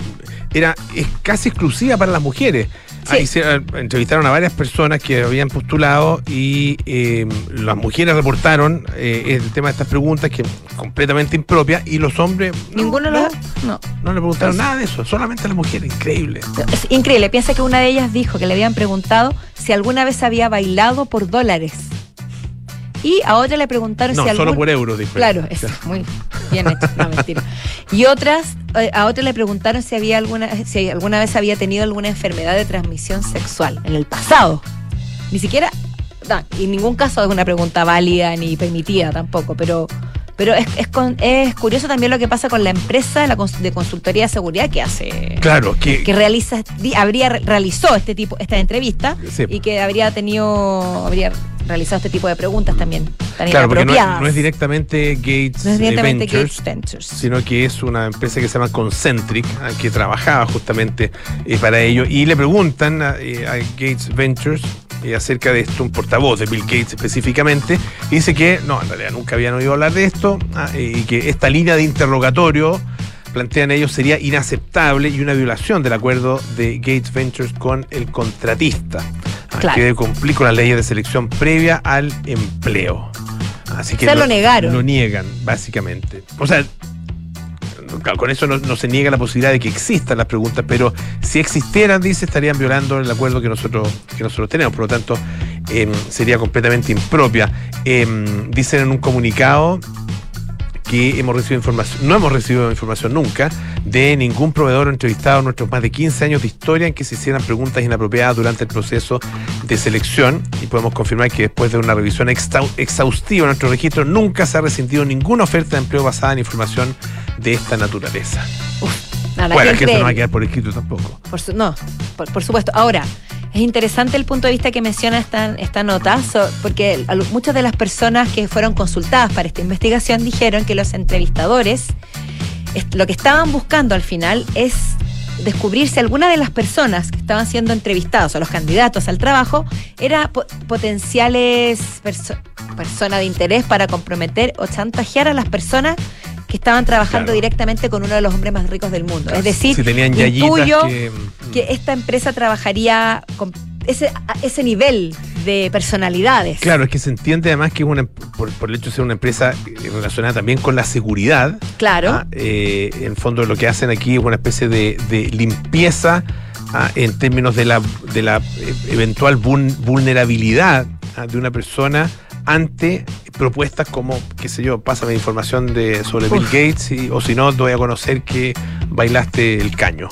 era es casi exclusiva para las mujeres Sí. Ah, hicieron- entrevistaron a varias personas que habían postulado y eh, las mujeres reportaron eh, el tema de estas preguntas que completamente impropias y los hombres no, ninguno no, lo no. no le preguntaron nada de eso solamente a las mujeres increíble Es increíble. Piensa que una de ellas dijo que le habían preguntado si alguna vez había bailado por dólares. Y a otra le preguntaron no si solo algún- por euros dijo Claro, ella. es muy bien hecho, no mentira. Y otras, eh, a otra le preguntaron si había alguna, si alguna vez había tenido alguna enfermedad de transmisión sexual en el pasado. Ni siquiera, no, en ningún caso es una pregunta válida ni permitida tampoco, pero Pero es, es, con- es curioso también lo que pasa con la empresa la cons- de consultoría de seguridad que hace. Claro, que, Que realiza, habría re- realizó este tipo, esta entrevista Sí. y que habría tenido, habría realizado este tipo de preguntas también tan claro, porque no es, inapropiadas. no es directamente Gates No es directamente Ventures, Gates Ventures. sino que es una empresa que se llama Concentric, ah, que trabajaba justamente eh, para ello. Y le preguntan a, eh, a Gates Ventures eh, acerca de esto, un portavoz de Bill Gates específicamente, y dice que no, en realidad nunca habían oído hablar de esto, ah, y que esta línea de interrogatorio plantean ellos sería inaceptable y una violación del acuerdo de Gates Ventures con el contratista, Claro. que debe cumplir con las leyes de selección previa al empleo. Así que O sea, lo negaron. Lo niegan, básicamente. O sea, con eso no, no se niega la posibilidad de que existan las preguntas, pero si existieran, dice, estarían violando el acuerdo que nosotros, que nosotros tenemos. Por lo tanto, em, sería completamente impropia. Em, dicen en un comunicado que hemos recibido información, no hemos recibido información nunca de ningún proveedor entrevistado en nuestros más de 15 años de historia en que se hicieran preguntas inapropiadas durante el proceso de selección y podemos confirmar que después de una revisión exhaustiva en nuestro registro nunca se ha rescindido ninguna oferta de empleo basada en información de esta naturaleza. Nada, bueno, que es que eso no va a quedar por escrito tampoco. Por su- no, por, por supuesto. Ahora, es interesante el punto de vista que menciona esta, esta nota, porque muchas de las personas que fueron consultadas para esta investigación dijeron que los entrevistadores lo que estaban buscando al final es descubrir si alguna de las personas que estaban siendo entrevistados o los candidatos al trabajo era po- potenciales perso- personas de interés para comprometer o chantajear a las personas que estaban trabajando Claro. directamente con uno de los hombres más ricos del mundo. Es decir, si tenían yayitas intuyo que, que esta empresa trabajaría con ese, ese nivel de personalidades. Claro, es que se entiende además que es una, por, por el hecho de ser una empresa eh, relacionada también con la seguridad, Claro. Ah, eh, en fondo lo que hacen aquí es una especie de, de limpieza ah, en términos de la, de la eh, eventual vul- vulnerabilidad ah, de una persona ante propuestas como, qué sé yo, pásame información de, sobre Bill. Gates y- o si no, te voy a conocer que bailaste el caño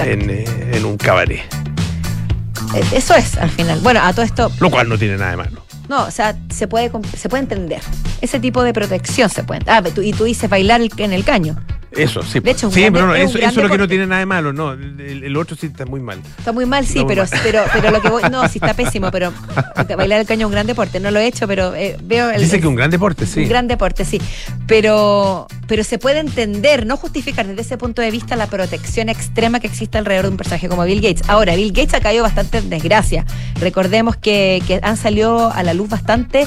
en, eh, en un cabaret. Eh, Eso es, al final. Bueno, a todo esto, Lo cual no tiene nada de malo. no, o sea, se puede, se puede entender. Ese tipo de protección se puede. Ah, y tú dices bailar en el caño. Eso, sí. De hecho, un sí, pero no, es eso, eso es lo que no tiene nada de malo, no. El, otro sí está muy mal. Está muy mal, sí, No, pero, mal. pero, pero lo que voy. No, sí está pésimo, pero bailar el caño es un gran deporte. No lo he hecho, pero eh, veo el. Dice que un gran deporte, sí. Un gran deporte, sí. Pero, pero se puede entender, no justificar desde ese punto de vista la protección extrema que existe alrededor de un personaje como Bill Gates. Ahora, Bill Gates ha caído bastante en desgracia. Recordemos que, que han salido a la luz bastante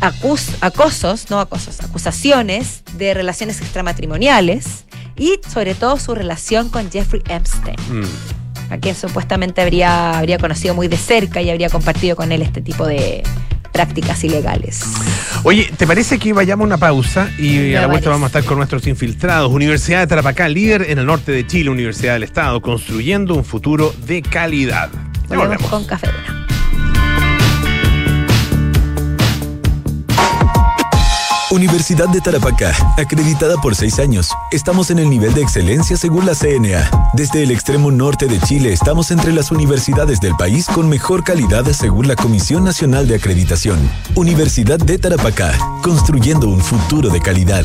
acus- acosos, no acosos, acusaciones de relaciones extramatrimoniales y sobre todo su relación con Jeffrey Epstein, Mm. a quien supuestamente habría, habría conocido muy de cerca y habría compartido con él este tipo de prácticas ilegales. Oye, ¿te parece que vayamos a una pausa y Me a la vuelta parece. vamos a estar con nuestros infiltrados? Universidad de Tarapacá, líder en el norte de Chile, Universidad del Estado, construyendo un futuro de calidad. Volvemos volvemos. con Café Duna. Universidad de Tarapacá, acreditada por seis años. Estamos en el nivel de excelencia según la CNA. Desde el extremo norte de Chile estamos entre las universidades del país con mejor calidad según la Comisión Nacional de Acreditación. Universidad de Tarapacá, construyendo un futuro de calidad.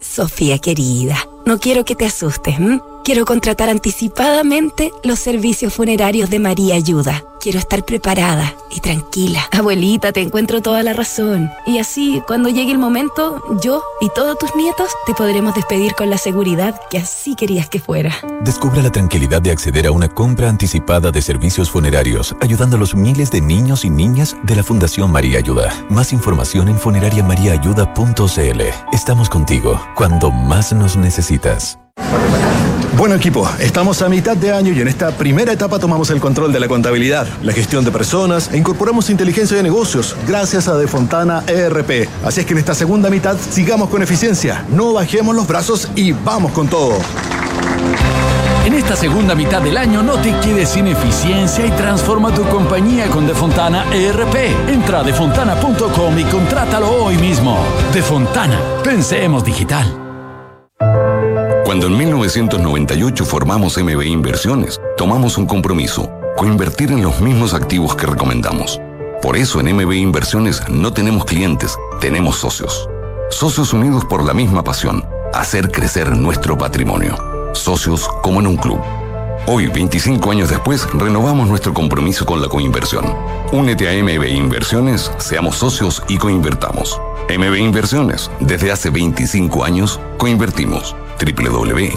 Sofía querida, no quiero que te asustes. Quiero contratar anticipadamente los servicios funerarios de María Ayuda. Quiero estar preparada y tranquila. Abuelita, te encuentro toda la razón. Y así, cuando llegue el momento, yo y todos tus nietos te podremos despedir con la seguridad que así querías que fuera. Descubra la tranquilidad de acceder a una compra anticipada de servicios funerarios, ayudando a los miles de niños y niñas de la Fundación María Ayuda. Más información en funerariamariaayuda.cl. Estamos contigo cuando más nos necesitas. Bueno, Bueno equipo, estamos a mitad de año y en esta primera etapa tomamos el control de la contabilidad, la gestión de personas e incorporamos inteligencia de negocios gracias a Defontana ERP. Así es que en esta segunda mitad sigamos con eficiencia, no bajemos los brazos y vamos con todo. En esta segunda mitad del año no te quedes sin eficiencia y transforma tu compañía con Defontana ERP. Entra a defontana.com y contrátalo hoy mismo. Defontana, pensemos digital. Cuando en 1998 formamos MB Inversiones, tomamos un compromiso, coinvertir en los mismos activos que recomendamos. Por eso en MB Inversiones no tenemos clientes, tenemos socios. Socios unidos por la misma pasión, hacer crecer nuestro patrimonio. Socios como en un club. Hoy, 25 años después, renovamos nuestro compromiso con la coinversión. Únete a MB Inversiones, seamos socios y coinvertamos. MB Inversiones, desde hace 25 años, coinvertimos. www.mbi.cl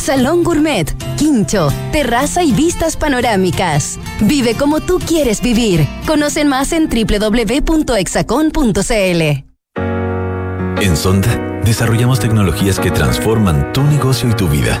salón gourmet, quincho, terraza y vistas panorámicas. Vive como tú quieres vivir. Conocen más en www.exacon.cl. En Sonda, desarrollamos tecnologías que transforman tu negocio y tu vida,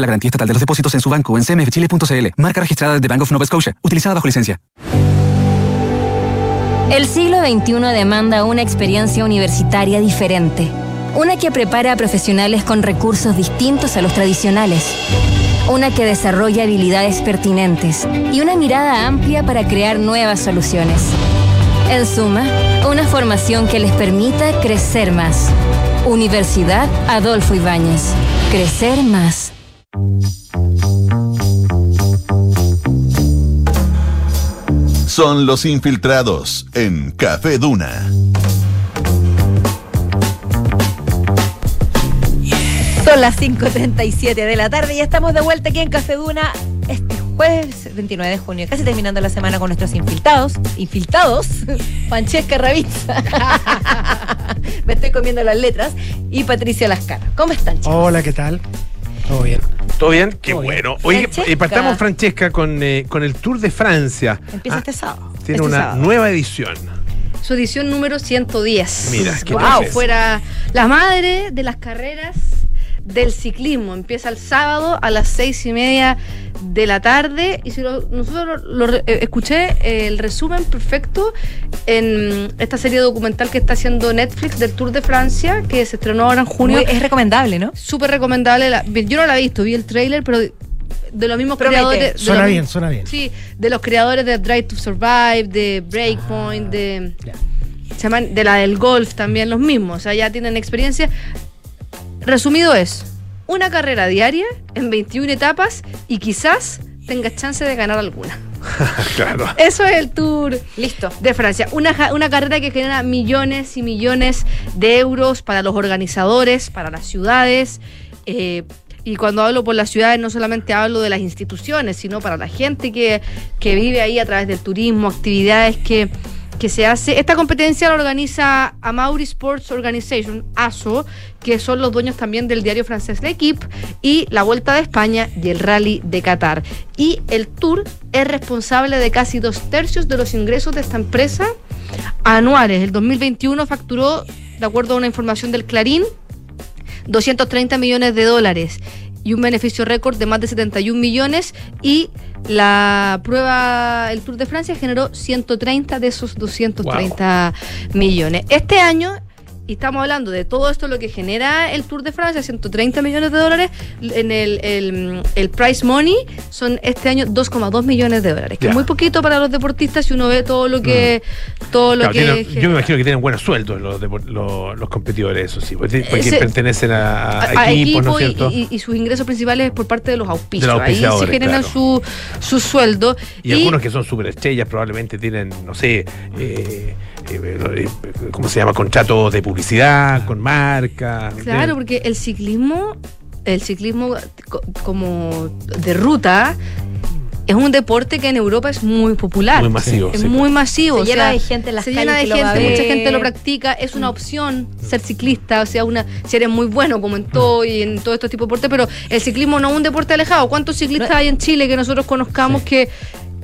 la garantía estatal de los depósitos en su banco en cmfchile.cl. Marca registrada de Bank of Nova Scotia, utilizada bajo licencia. El siglo XXI demanda una experiencia universitaria diferente, una que prepara a profesionales con recursos distintos a los tradicionales, una que desarrolla habilidades pertinentes y una mirada amplia para crear nuevas soluciones. En suma, una formación que les permita crecer más. Universidad Adolfo Ibáñez. Crecer más. Son los infiltrados en Café Duna. Son las 5.37 de la tarde y estamos de vuelta aquí en Café Duna este jueves 29 de junio, casi terminando la semana con nuestros infiltrados. Infiltrados, Francesca Ravizza. Me estoy comiendo las letras. Y Patricia Lascara. ¿Cómo están, chicos? Hola, ¿qué tal? ¿Todo bien? ¿Todo bien? Qué bueno. Oye, Francesca. partamos, Francesca, con, eh, con el Tour de Francia. Empieza Ah, este sábado. Tiene Este una sábado. nueva edición. Su edición número 110. Mira, qué wow, fuera la madre de las carreras del ciclismo. Empieza el sábado a las seis y media de la tarde. Y si lo- nosotros lo, re- eh, escuché eh, el resumen perfecto en esta serie documental que está haciendo Netflix del Tour de Francia, que se estrenó ahora en junio. Muy- es recomendable, ¿no? Súper recomendable. La- yo no la he visto, vi el tráiler, pero de, los mismos Promete. creadores. de Suena los bien, suena bien. Sí, de los creadores de Drive to Survive, de Breakpoint, de. Se llaman de la del golf también, los mismos. O sea, ya tienen experiencia. Resumido es: una carrera diaria en 21 etapas y quizás tengas chance de ganar alguna. claro. Eso es el tour Listo. de Francia. Una, una carrera que genera millones y millones de euros para los organizadores, para las ciudades. eh, y cuando hablo por las ciudades no solamente hablo de las instituciones, sino para la gente que, que vive ahí a través del turismo, actividades que, que se hace. Esta competencia la organiza Amauri Sports Organization, ASO, que son los dueños también del diario francés L'Equipe, y la Vuelta de España y el Rally de Qatar. Y el Tour es responsable de casi dos tercios de los ingresos de esta empresa anuales. El 2021 facturó, de acuerdo a una información del Clarín, 230 millones de dólares y un beneficio récord de más de 71 millones y la prueba, el Tour de Francia generó 130 de esos 230 millones. Este año, y estamos hablando de todo esto lo que genera el Tour de Francia, 130 millones de dólares, en el, el, el price money son este año 2,2 millones de dólares, que es muy poquito para los deportistas si uno ve todo lo que... Todo lo Claro, que tienen- yo me imagino que tienen buenos sueldos los, los, los competidores, eso sí, porque, Ese- pertenecen a, a a, equipos, ¿no es equipo y, cierto? y- y sus ingresos principales es por parte de los auspicios. De los Ahí se generan claro. su, su sueldo. Y, algunos que son superestrellas probablemente tienen, no sé, eh, ¿cómo se llama? Contratos de publicidad, con marca. Claro, porque el ciclismo, el ciclismo co- como de ruta, es un deporte que en Europa es muy popular. Muy masivo, Es sí. muy masivo. Se o llena sea, de gente en las Se calles llena de gente, mucha gente lo practica. Es una opción ser ciclista, o sea, una si eres muy bueno como en todo y en todo este tipo de deporte, pero el ciclismo no es un deporte alejado. ¿Cuántos ciclistas hay en Chile que nosotros conozcamos que,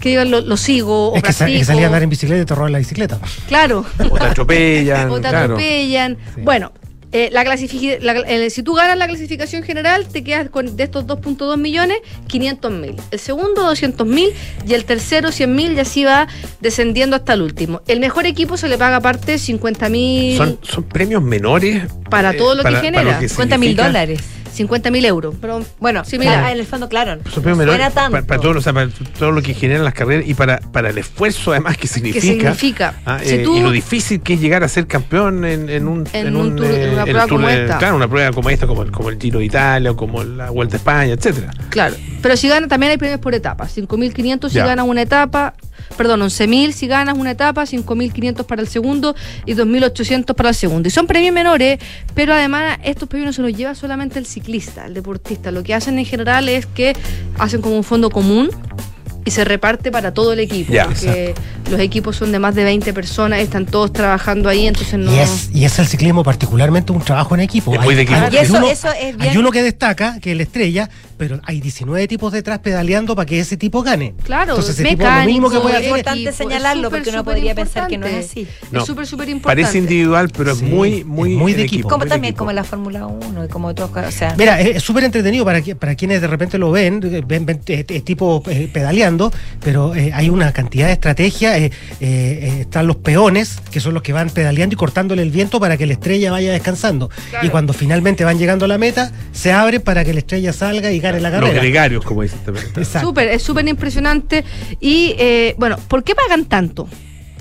que digan lo, lo sigo o Es que, sa- practico? que salía a andar en bicicleta y te roban la bicicleta. Claro. O te atropellan. o te claro. atropellan. Bueno, eh, la la- eh, si tú ganas la clasificación general, te quedas con de estos 2.2 millones, 500 mil. El segundo, 200 mil. Y el tercero, 100 mil. Y así va descendiendo hasta el último. El mejor equipo se le paga aparte 50 mil Son, son premios menores. para eh, todo lo para- que genera. que 50 mil dólares. 50 mil euros. Pero Bueno, Similar. ah, en el fondo, claro. Premios menores Era tanto. para, para todo, lo- o sea, para todo lo que generan las carreras y para, para el esfuerzo además que significa. significa? ah, Si eh, tú- y lo difícil que es llegar a ser campeón en, en un, En un tour- en una prueba como de- esta. Claro, una prueba como esta, como el, como el Giro de Italia o como la Vuelta a España, etcétera. Claro, pero si ganas, también hay premios por etapas. 5.500 si Ya. ganas una etapa, perdón, 11.000 si ganas una etapa, 5.500 para el segundo y 2.800 para el segundo. Y son premios menores, pero además estos premios no se los lleva solamente el ciclista, el deportista. Lo que hacen en general es que hacen como un fondo común y se reparte para todo el equipo. Ya. porque los equipos son de más de 20 personas, están todos trabajando ahí, entonces no... Y, es, y es el ciclismo particularmente un trabajo en equipo. Es muy de equipo. Y eso- eso es bien- hay uno que destaca, que es la estrella, pero hay 19 tipos detrás pedaleando para que ese tipo gane. Claro, Entonces ese tipo lo mismo que mecánico, puede Es hacer. importante equipo, señalarlo es porque uno podría pensar que no es importante. así. No, es súper, súper importante. Parece individual, pero es Sí, muy, es muy, muy de equipo. Como muy de también equipo. como la Fórmula 1 y como otros, o sea, Mira, es es súper entretenido para, que- para quienes de repente lo ven, eh, ven, ven, eh, eh, tipo eh, pedaleando, pero eh, hay una cantidad de estrategia. eh, eh, eh, están los peones, que son los que van pedaleando y cortándole el viento para que la estrella vaya descansando. Y cuando finalmente van llegando a la meta, se abren para que la estrella salga y gane la Los carrera. gregarios, como. Exacto. Súper, es súper impresionante. Y eh, bueno, ¿por qué pagan tanto?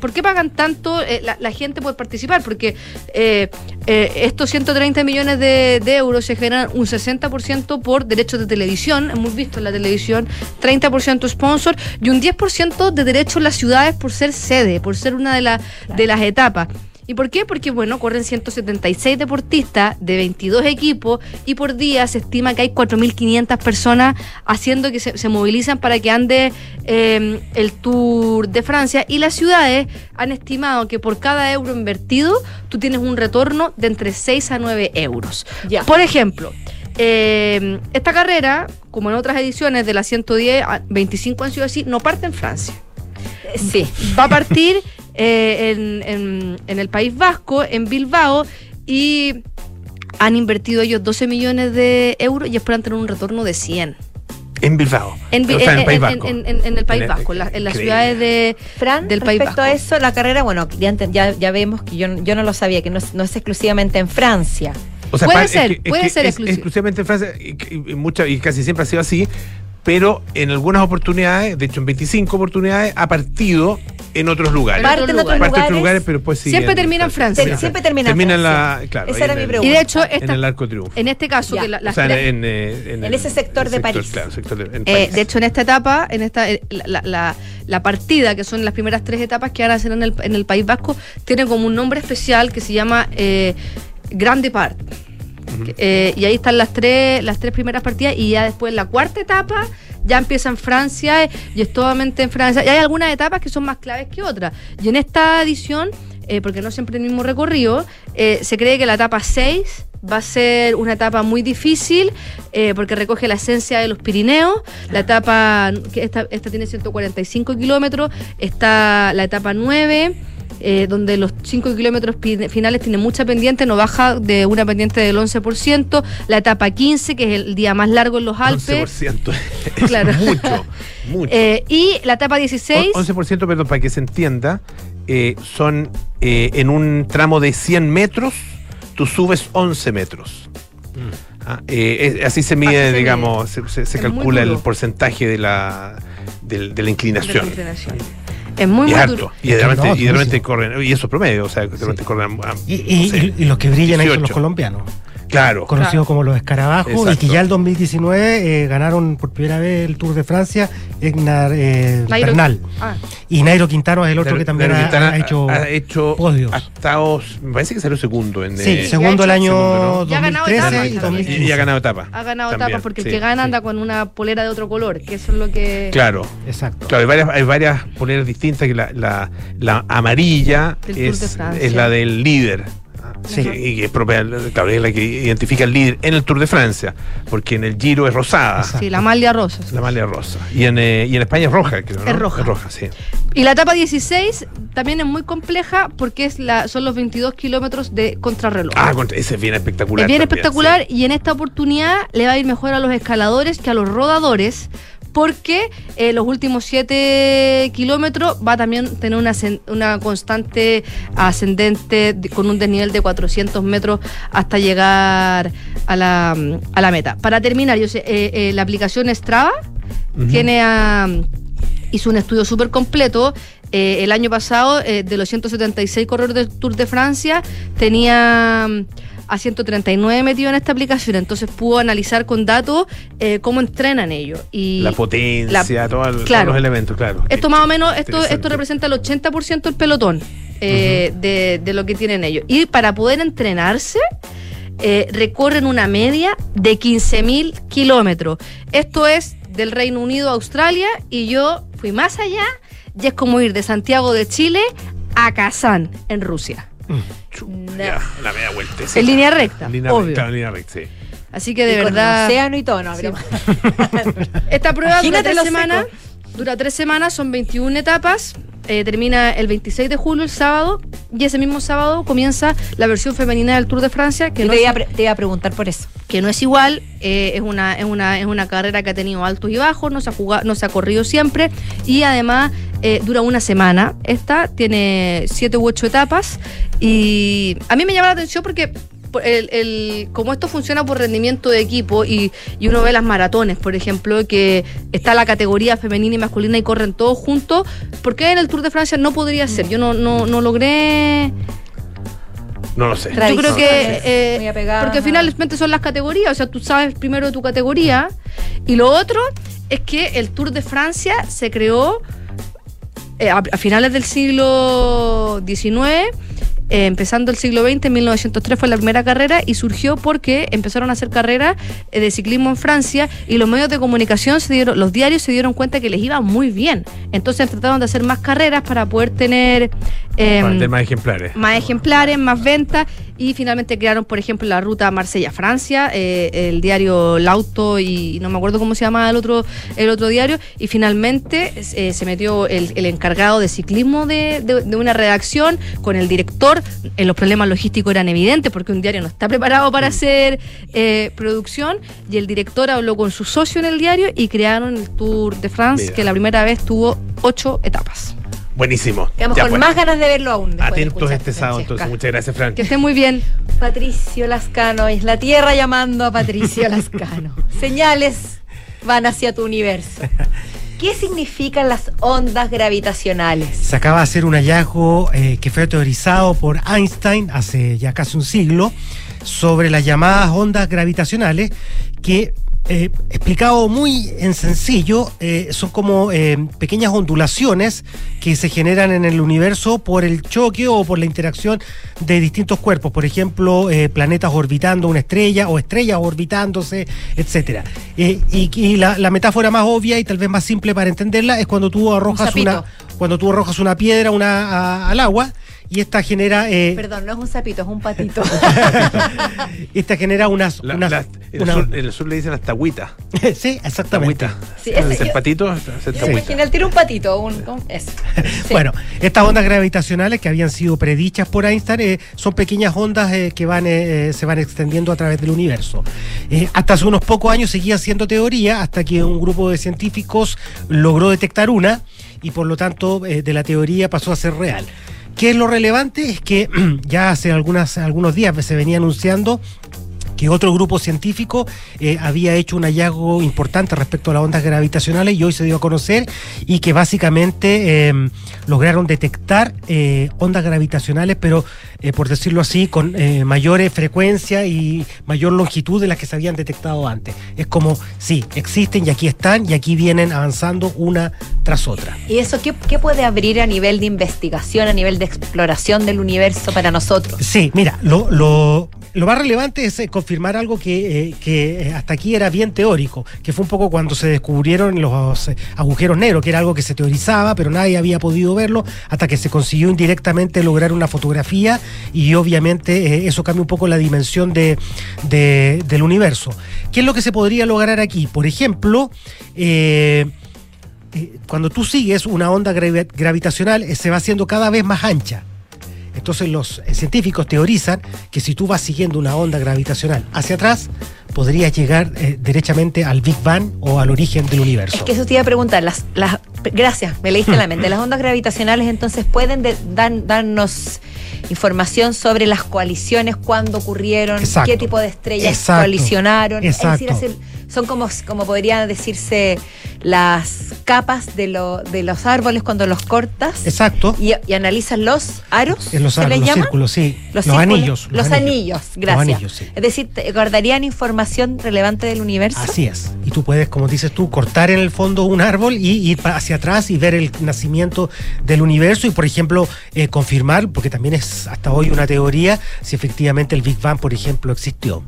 ¿Por qué pagan tanto eh, la, gente por participar? Porque eh, eh, estos 130 millones de, de euros se generan un 60% por derechos de televisión, hemos visto en la televisión, 30% sponsor y un 10% de derechos en las ciudades por ser sede, por ser una de, la- de las etapas. ¿Y por qué? Porque, bueno, corren 176 deportistas de 22 equipos y por día se estima que hay 4.500 personas haciendo que se, se movilizan para que ande eh, el Tour de Francia y las ciudades han estimado que por cada euro invertido tú tienes un retorno de entre 6 a 9 euros. Ya. Por ejemplo, eh, esta carrera, como en otras ediciones de la 110, a 25 han sido así, no parte en Francia sí. va a partir eh, en, en- en el País Vasco, en Bilbao, y han invertido ellos 12 millones de euros y esperan tener un retorno de 100. En Bilbao. En, Bi- O sea, en el en- País Vasco. en- en- en el País En el- Vasco, en la- en las ciudades de, Fran, del País respecto Vasco. a eso, la carrera, bueno, ya, enten- ya, ya vemos que yo, yo no lo sabía, que no es, no es exclusivamente en Francia. O sea, Puede es ser, es puede que ser es exclusivamente en Francia y, y- y mucha- y casi siempre ha sido así, pero en algunas oportunidades, de hecho en 25 oportunidades, ha partido en otros lugares. Parte en otros Parte en otros lugares. lugares, pero pues sí. Siempre termina en Francia. Siempre termina en Termina en la. Francia. Claro, Esa era en mi el- pregunta. Y de hecho, En esta- el Arco Triunfo. en este caso, que la- las o sea, tres- en, eh, En ese sector de sector, París. Claro, sector de, en Eh, París. de hecho, en esta etapa, en esta eh, la, la- partida, que son las primeras tres etapas que van a hacer en el, en el País Vasco, tiene como un nombre especial que se llama eh, Eh, y ahí están las tres, las tres primeras partidas, y ya después la cuarta etapa ya empieza en Francia y es totalmente en Francia. Y hay algunas etapas que son más claves que otras. Y en esta edición, eh, porque no siempre el mismo recorrido, eh, se cree que la etapa 6 va a ser una etapa muy difícil eh, porque recoge la esencia de los Pirineos. La etapa, que esta, esta tiene 145 kilómetros, está la etapa 9. Eh, donde los 5 kilómetros finales tienen mucha pendiente, no baja de una pendiente del 11%. La etapa 15, que es el día más largo en los Alpes. 11%. Es Claro. mucho, mucho. Eh, y la etapa 16. O- 11%, perdón, para que se entienda, eh, son eh, en un tramo de 100 metros, tú subes 11 metros. Ah, eh, es- así se mide, Así se digamos, se, se- se calcula el porcentaje de la, del- de, la inclinación. de inclinación. Es muy, y muy harto. duro. Y de repente, No, y de repente durísimo. corren, y eso es promedio, o sea, de repente corren a, Y, y- no sé, y- y los que brillan ahí son los 18. colombianos. Claro. Conocidos como los escarabajos, y que ya el 2019 eh, ganaron por primera vez el Tour de Francia, Egnar eh, Nairo- Bernal. Ah. Y Nairo Quintano es el otro que también ha, hecho, ha hecho podios. ha estado- me parece que salió segundo en Sí, eh, segundo el año segundo, ¿no? Ya ha ganado 2013 etapas y también. 2015. Y, y ha ganado etapa. Ha ganado También, etapas porque sí, el que gana sí. anda con una polera de otro color, que eso es lo que. Claro. Exacto. Claro, hay varias, hay varias poleras distintas que la, la, la amarilla es la del líder. Sí. Y que es propia, claro, es la que identifica al líder en el Tour de Francia, porque en el Giro es rosada, Sí, la malia rosa. la malia rosa. Y en, eh, y en España es roja, creo, ¿no? Es roja. Es roja, sí. Y la etapa 16 también es muy compleja porque es la, son los 22 kilómetros de contrarreloj. Ah, ese es bien espectacular. es bien también, espectacular y en esta oportunidad le va a ir mejor a los escaladores que a los rodadores porque eh, los últimos 7 kilómetros va a también tener una, una constante ascendente de- con un desnivel de 400 metros hasta llegar a la, a la meta. Para terminar, yo sé, eh, eh, la aplicación Strava tiene a hizo un estudio súper completo. Eh, el año pasado, eh, de los 176 corredores del Tour de Francia, tenía a 139 metidos en esta aplicación. Entonces pudo analizar con datos eh, cómo entrenan ellos. Y La potencia, la- todo el- todos los elementos, claro. esto más o menos, esto, esto representa el 80% del pelotón eh, de, de lo que tienen ellos. Y para poder entrenarse, eh, recorren una media de 15.000 kilómetros. Esto es del Reino Unido a Australia y yo fui más allá y es como ir de Santiago de Chile a Kazán, en Rusia. La media vuelta. sí. En línea recta, En línea obvio. recta, en línea recta, sí. Así que de Y con verdad... océano y todo, no. Esta prueba dura tres, semanas, dura tres semanas, son 21 etapas. Eh, termina el 26 de julio, el sábado, y ese mismo sábado comienza la versión femenina del Tour de Francia, que, Yo no te, iba a pre- te iba a preguntar por eso. que no es igual, eh, es, una, es, una, es una carrera que ha tenido altos y bajos, no se ha, jugado, no se ha corrido siempre, y además eh, dura una semana. Esta tiene siete u ocho etapas, y a mí me llama la atención porque por el, el- como esto funciona por rendimiento de equipo y, y uno ve las maratones, por ejemplo, que está la categoría femenina y masculina y corren todos juntos, ¿por qué en el Tour de Francia no podría ser? Yo no, no, no logré... No lo sé. Yo creo que... eh, porque finalmente son las categorías, o sea, tú sabes primero tu categoría y lo otro es que el Tour de Francia se creó eh, a, a finales del siglo XIX, eh, empezando el siglo XX, en 1903 fue la primera carrera y surgió porque empezaron a hacer carreras eh, de ciclismo en Francia y los medios de comunicación, se dieron, los diarios se dieron cuenta que les iba muy bien. Entonces trataron de hacer más carreras para poder tener... Para tener más ejemplares. más ejemplares, más ventas y finalmente crearon, por ejemplo, la ruta Marsella-Francia, eh, el diario Lauto y no me acuerdo cómo se llama el otro, el otro diario y finalmente eh, se metió el, el encargado de ciclismo de, de- de una redacción con el director. Eh, los problemas logísticos eran evidentes porque un diario no está preparado para hacer eh, producción y el director habló con su socio en el diario y crearon el Tour de France Mira. que la primera vez tuvo ocho etapas. Buenísimo. Quedamos Ya, con pues. más ganas de verlo aún. de Atentos escuchar este sábado, entonces. Muchas gracias, Frank. Que esté muy bien. Patricio Lascano, es la tierra llamando a Patricio Lascano. Señales van hacia tu universo. ¿Qué significan las ondas gravitacionales? Se acaba de hacer un hallazgo eh, que fue teorizado por Einstein hace ya casi un siglo sobre las llamadas ondas gravitacionales que, eh, explicado muy en sencillo, eh, son como eh, pequeñas ondulaciones que se generan en el universo por el choque o por la interacción de distintos cuerpos, por ejemplo, planetas orbitando una estrella o estrellas orbitándose, etcétera. Eh, y y la, la metáfora más obvia y tal vez más simple para entenderla es cuando tú arrojas una, cuando tú arrojas una piedra una, a- al agua y esta genera eh, Perdón, no es un sapito, es un patito. esta genera unas, La- unas- la- en, el una- sur, en el sur le dicen las tagüitas. sí, exactamente. Tagüita. Sí, el yo- patito, es el tagüita. un patito, un, un- eso. Sí. Bueno, estas ondas gravitacionales que habían sido predichas por Einstein eh, son pequeñas ondas eh, que van, se van extendiendo a través del universo. Eh, hasta hace unos pocos años seguía siendo teoría hasta que un grupo de científicos logró detectar una y por lo tanto eh, de la teoría pasó a ser real. ¿Qué es lo relevante? Es que ya hace algunos días se venía anunciando que otro grupo científico eh, había hecho un hallazgo importante respecto a las ondas gravitacionales y hoy se dio a conocer y que básicamente eh, lograron detectar eh, ondas gravitacionales, pero eh, por decirlo así, con mayores frecuencia y mayor longitud de las que se habían detectado antes. Es como, sí, existen y aquí están y aquí vienen avanzando una tras otra. ¿Y eso qué, qué puede abrir a nivel de investigación, a nivel de exploración del universo para nosotros? Sí, mira, lo, lo, lo más relevante es confirmar algo que, eh, que eh, hasta aquí era bien teórico, que fue un poco cuando se descubrieron los eh, agujeros negros, que era algo que se teorizaba, pero nadie había podido verlo, hasta que se consiguió indirectamente lograr una fotografía y obviamente eso cambia un poco la dimensión de, de- del universo. ¿Qué es lo que se podría lograr aquí? Por ejemplo, cuando tú sigues una onda gravi- gravitacional, se va haciendo cada vez más ancha. Entonces los científicos teorizan que si tú vas siguiendo una onda gravitacional hacia atrás, podrías llegar eh, derechamente al Big Bang o al origen del universo. Es que eso te iba a preguntar. Las, las, gracias, me leíste la mente. Las ondas gravitacionales entonces pueden de- dan- darnos información sobre las coaliciones, cuándo ocurrieron, Exacto. qué tipo de estrellas Exacto. colisionaron. Exacto. Es decir, son como, como podrían decirse las capas de, lo, de los árboles cuando los cortas. Exacto. Y, y analizas los aros. En los, ¿se ar- les los círculos, sí. Los, Los, anillos. Los, anillos, gracias. Los anillos, sí. Es decir, ¿te guardarían información relevante del universo? Así es. Y tú puedes, como dices tú, cortar en el fondo un árbol y ir hacia atrás y ver el nacimiento del universo y, por ejemplo, eh, confirmar, porque también es hasta hoy una teoría, si efectivamente el Big Bang, por ejemplo, existió.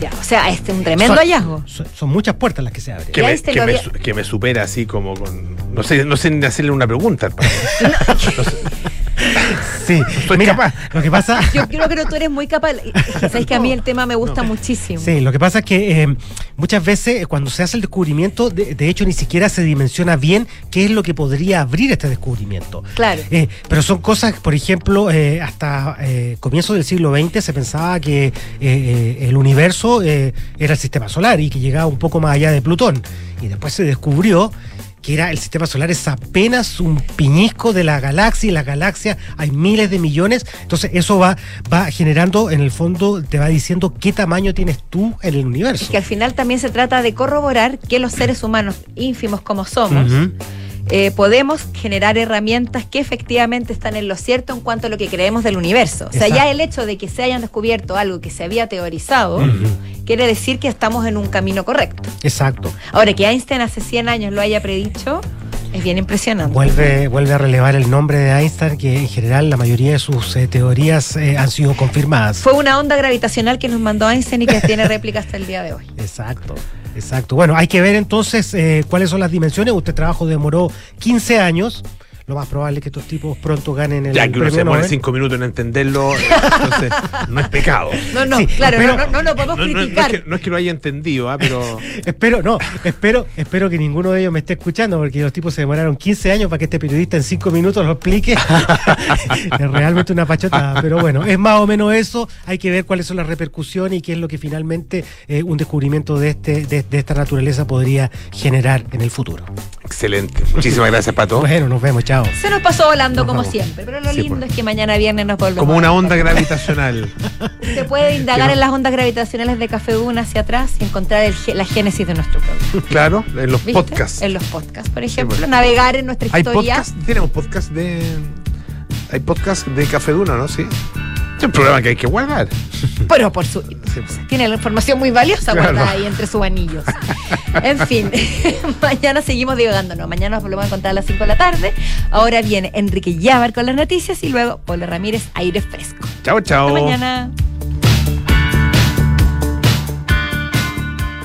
Ya, o sea, este es un tremendo Son- hallazgo. Son, son muchas puertas las que se abren. Que me, que, me, que me supera así como con. No sé, no sé ni hacerle una pregunta. al Pablo. Sí, Soy mira, capaz. lo que pasa... Yo creo que tú eres muy capaz. Sabes que a mí el tema me gusta muchísimo. Sí, lo que pasa es que eh, muchas veces eh, cuando se hace el descubrimiento, de, de hecho ni siquiera se dimensiona bien qué es lo que podría abrir este descubrimiento. Claro. Eh, pero son cosas, por ejemplo, eh, hasta eh, comienzos del siglo XX se pensaba que el universo eh, era el sistema solar y que llegaba un poco más allá de Plutón. Y después se descubrió que era el sistema solar es apenas un piñisco de la galaxia y la galaxia hay miles de millones. Entonces eso va, va generando, en el fondo, te va diciendo qué tamaño tienes tú en el universo. Es que al final también se trata de corroborar que los seres humanos ínfimos como somos, eh, podemos generar herramientas que efectivamente están en lo cierto en cuanto a lo que creemos del universo. O sea, ya el hecho de que se hayan descubierto algo que se había teorizado, quiere decir que estamos en un camino correcto. Exacto. Ahora, que Einstein hace 100 años lo haya predicho, es bien impresionante. Vuelve, vuelve a relevar el nombre de Einstein, que en general la mayoría de sus eh, teorías eh, han sido confirmadas. Fue una onda gravitacional que nos mandó Einstein y que tiene réplica hasta el día de hoy. Exacto. Exacto. Bueno, hay que ver entonces eh, cuáles son las dimensiones. Este trabajo demoró 15 años. Lo más probable es que estos tipos pronto ganen el Ya que uno premio se pone Nobel. cinco minutos en entenderlo, entonces no es pecado. No, no, Sí, claro, pero- no, no, no lo podemos No, no- no es criticar. que, no es que lo haya entendido, ah, pero. Espero, no, espero, espero que ninguno de ellos me esté escuchando, porque los tipos se demoraron 15 años para que este periodista en 5 minutos lo explique. es realmente una pachotada. Pero bueno, es más o menos eso. Hay que ver cuáles son las repercusiones y qué es lo que finalmente eh, un descubrimiento de, este, de, de esta naturaleza podría generar en el futuro. Excelente. Muchísimas gracias, Pato. Bueno, nos vemos, chao. Se nos pasó volando Nos como vamos. siempre, pero lo Sí, lindo pues. es que mañana viernes nos volvemos. Como una onda gravitacional. Se puede indagar no- en las ondas gravitacionales de Café Duna hacia atrás y encontrar el la génesis de nuestro programa. Claro, en los ¿viste? podcasts. En los podcasts, por ejemplo, pues. navegar en nuestra Hay historia. podcast, tenemos podcast de. Hay podcast de Café Duna, ¿no? Sí. Es un programa que hay que guardar. Pero por su. Tiene la información muy valiosa Claro. guardada ahí entre sus anillos. En fin, mañana seguimos divagando. No, mañana nos volvemos a encontrar a las 5 de la tarde. Ahora viene Enrique Llávar con las noticias y luego Pablo Ramírez, aire fresco. Chao, chao. Hasta mañana.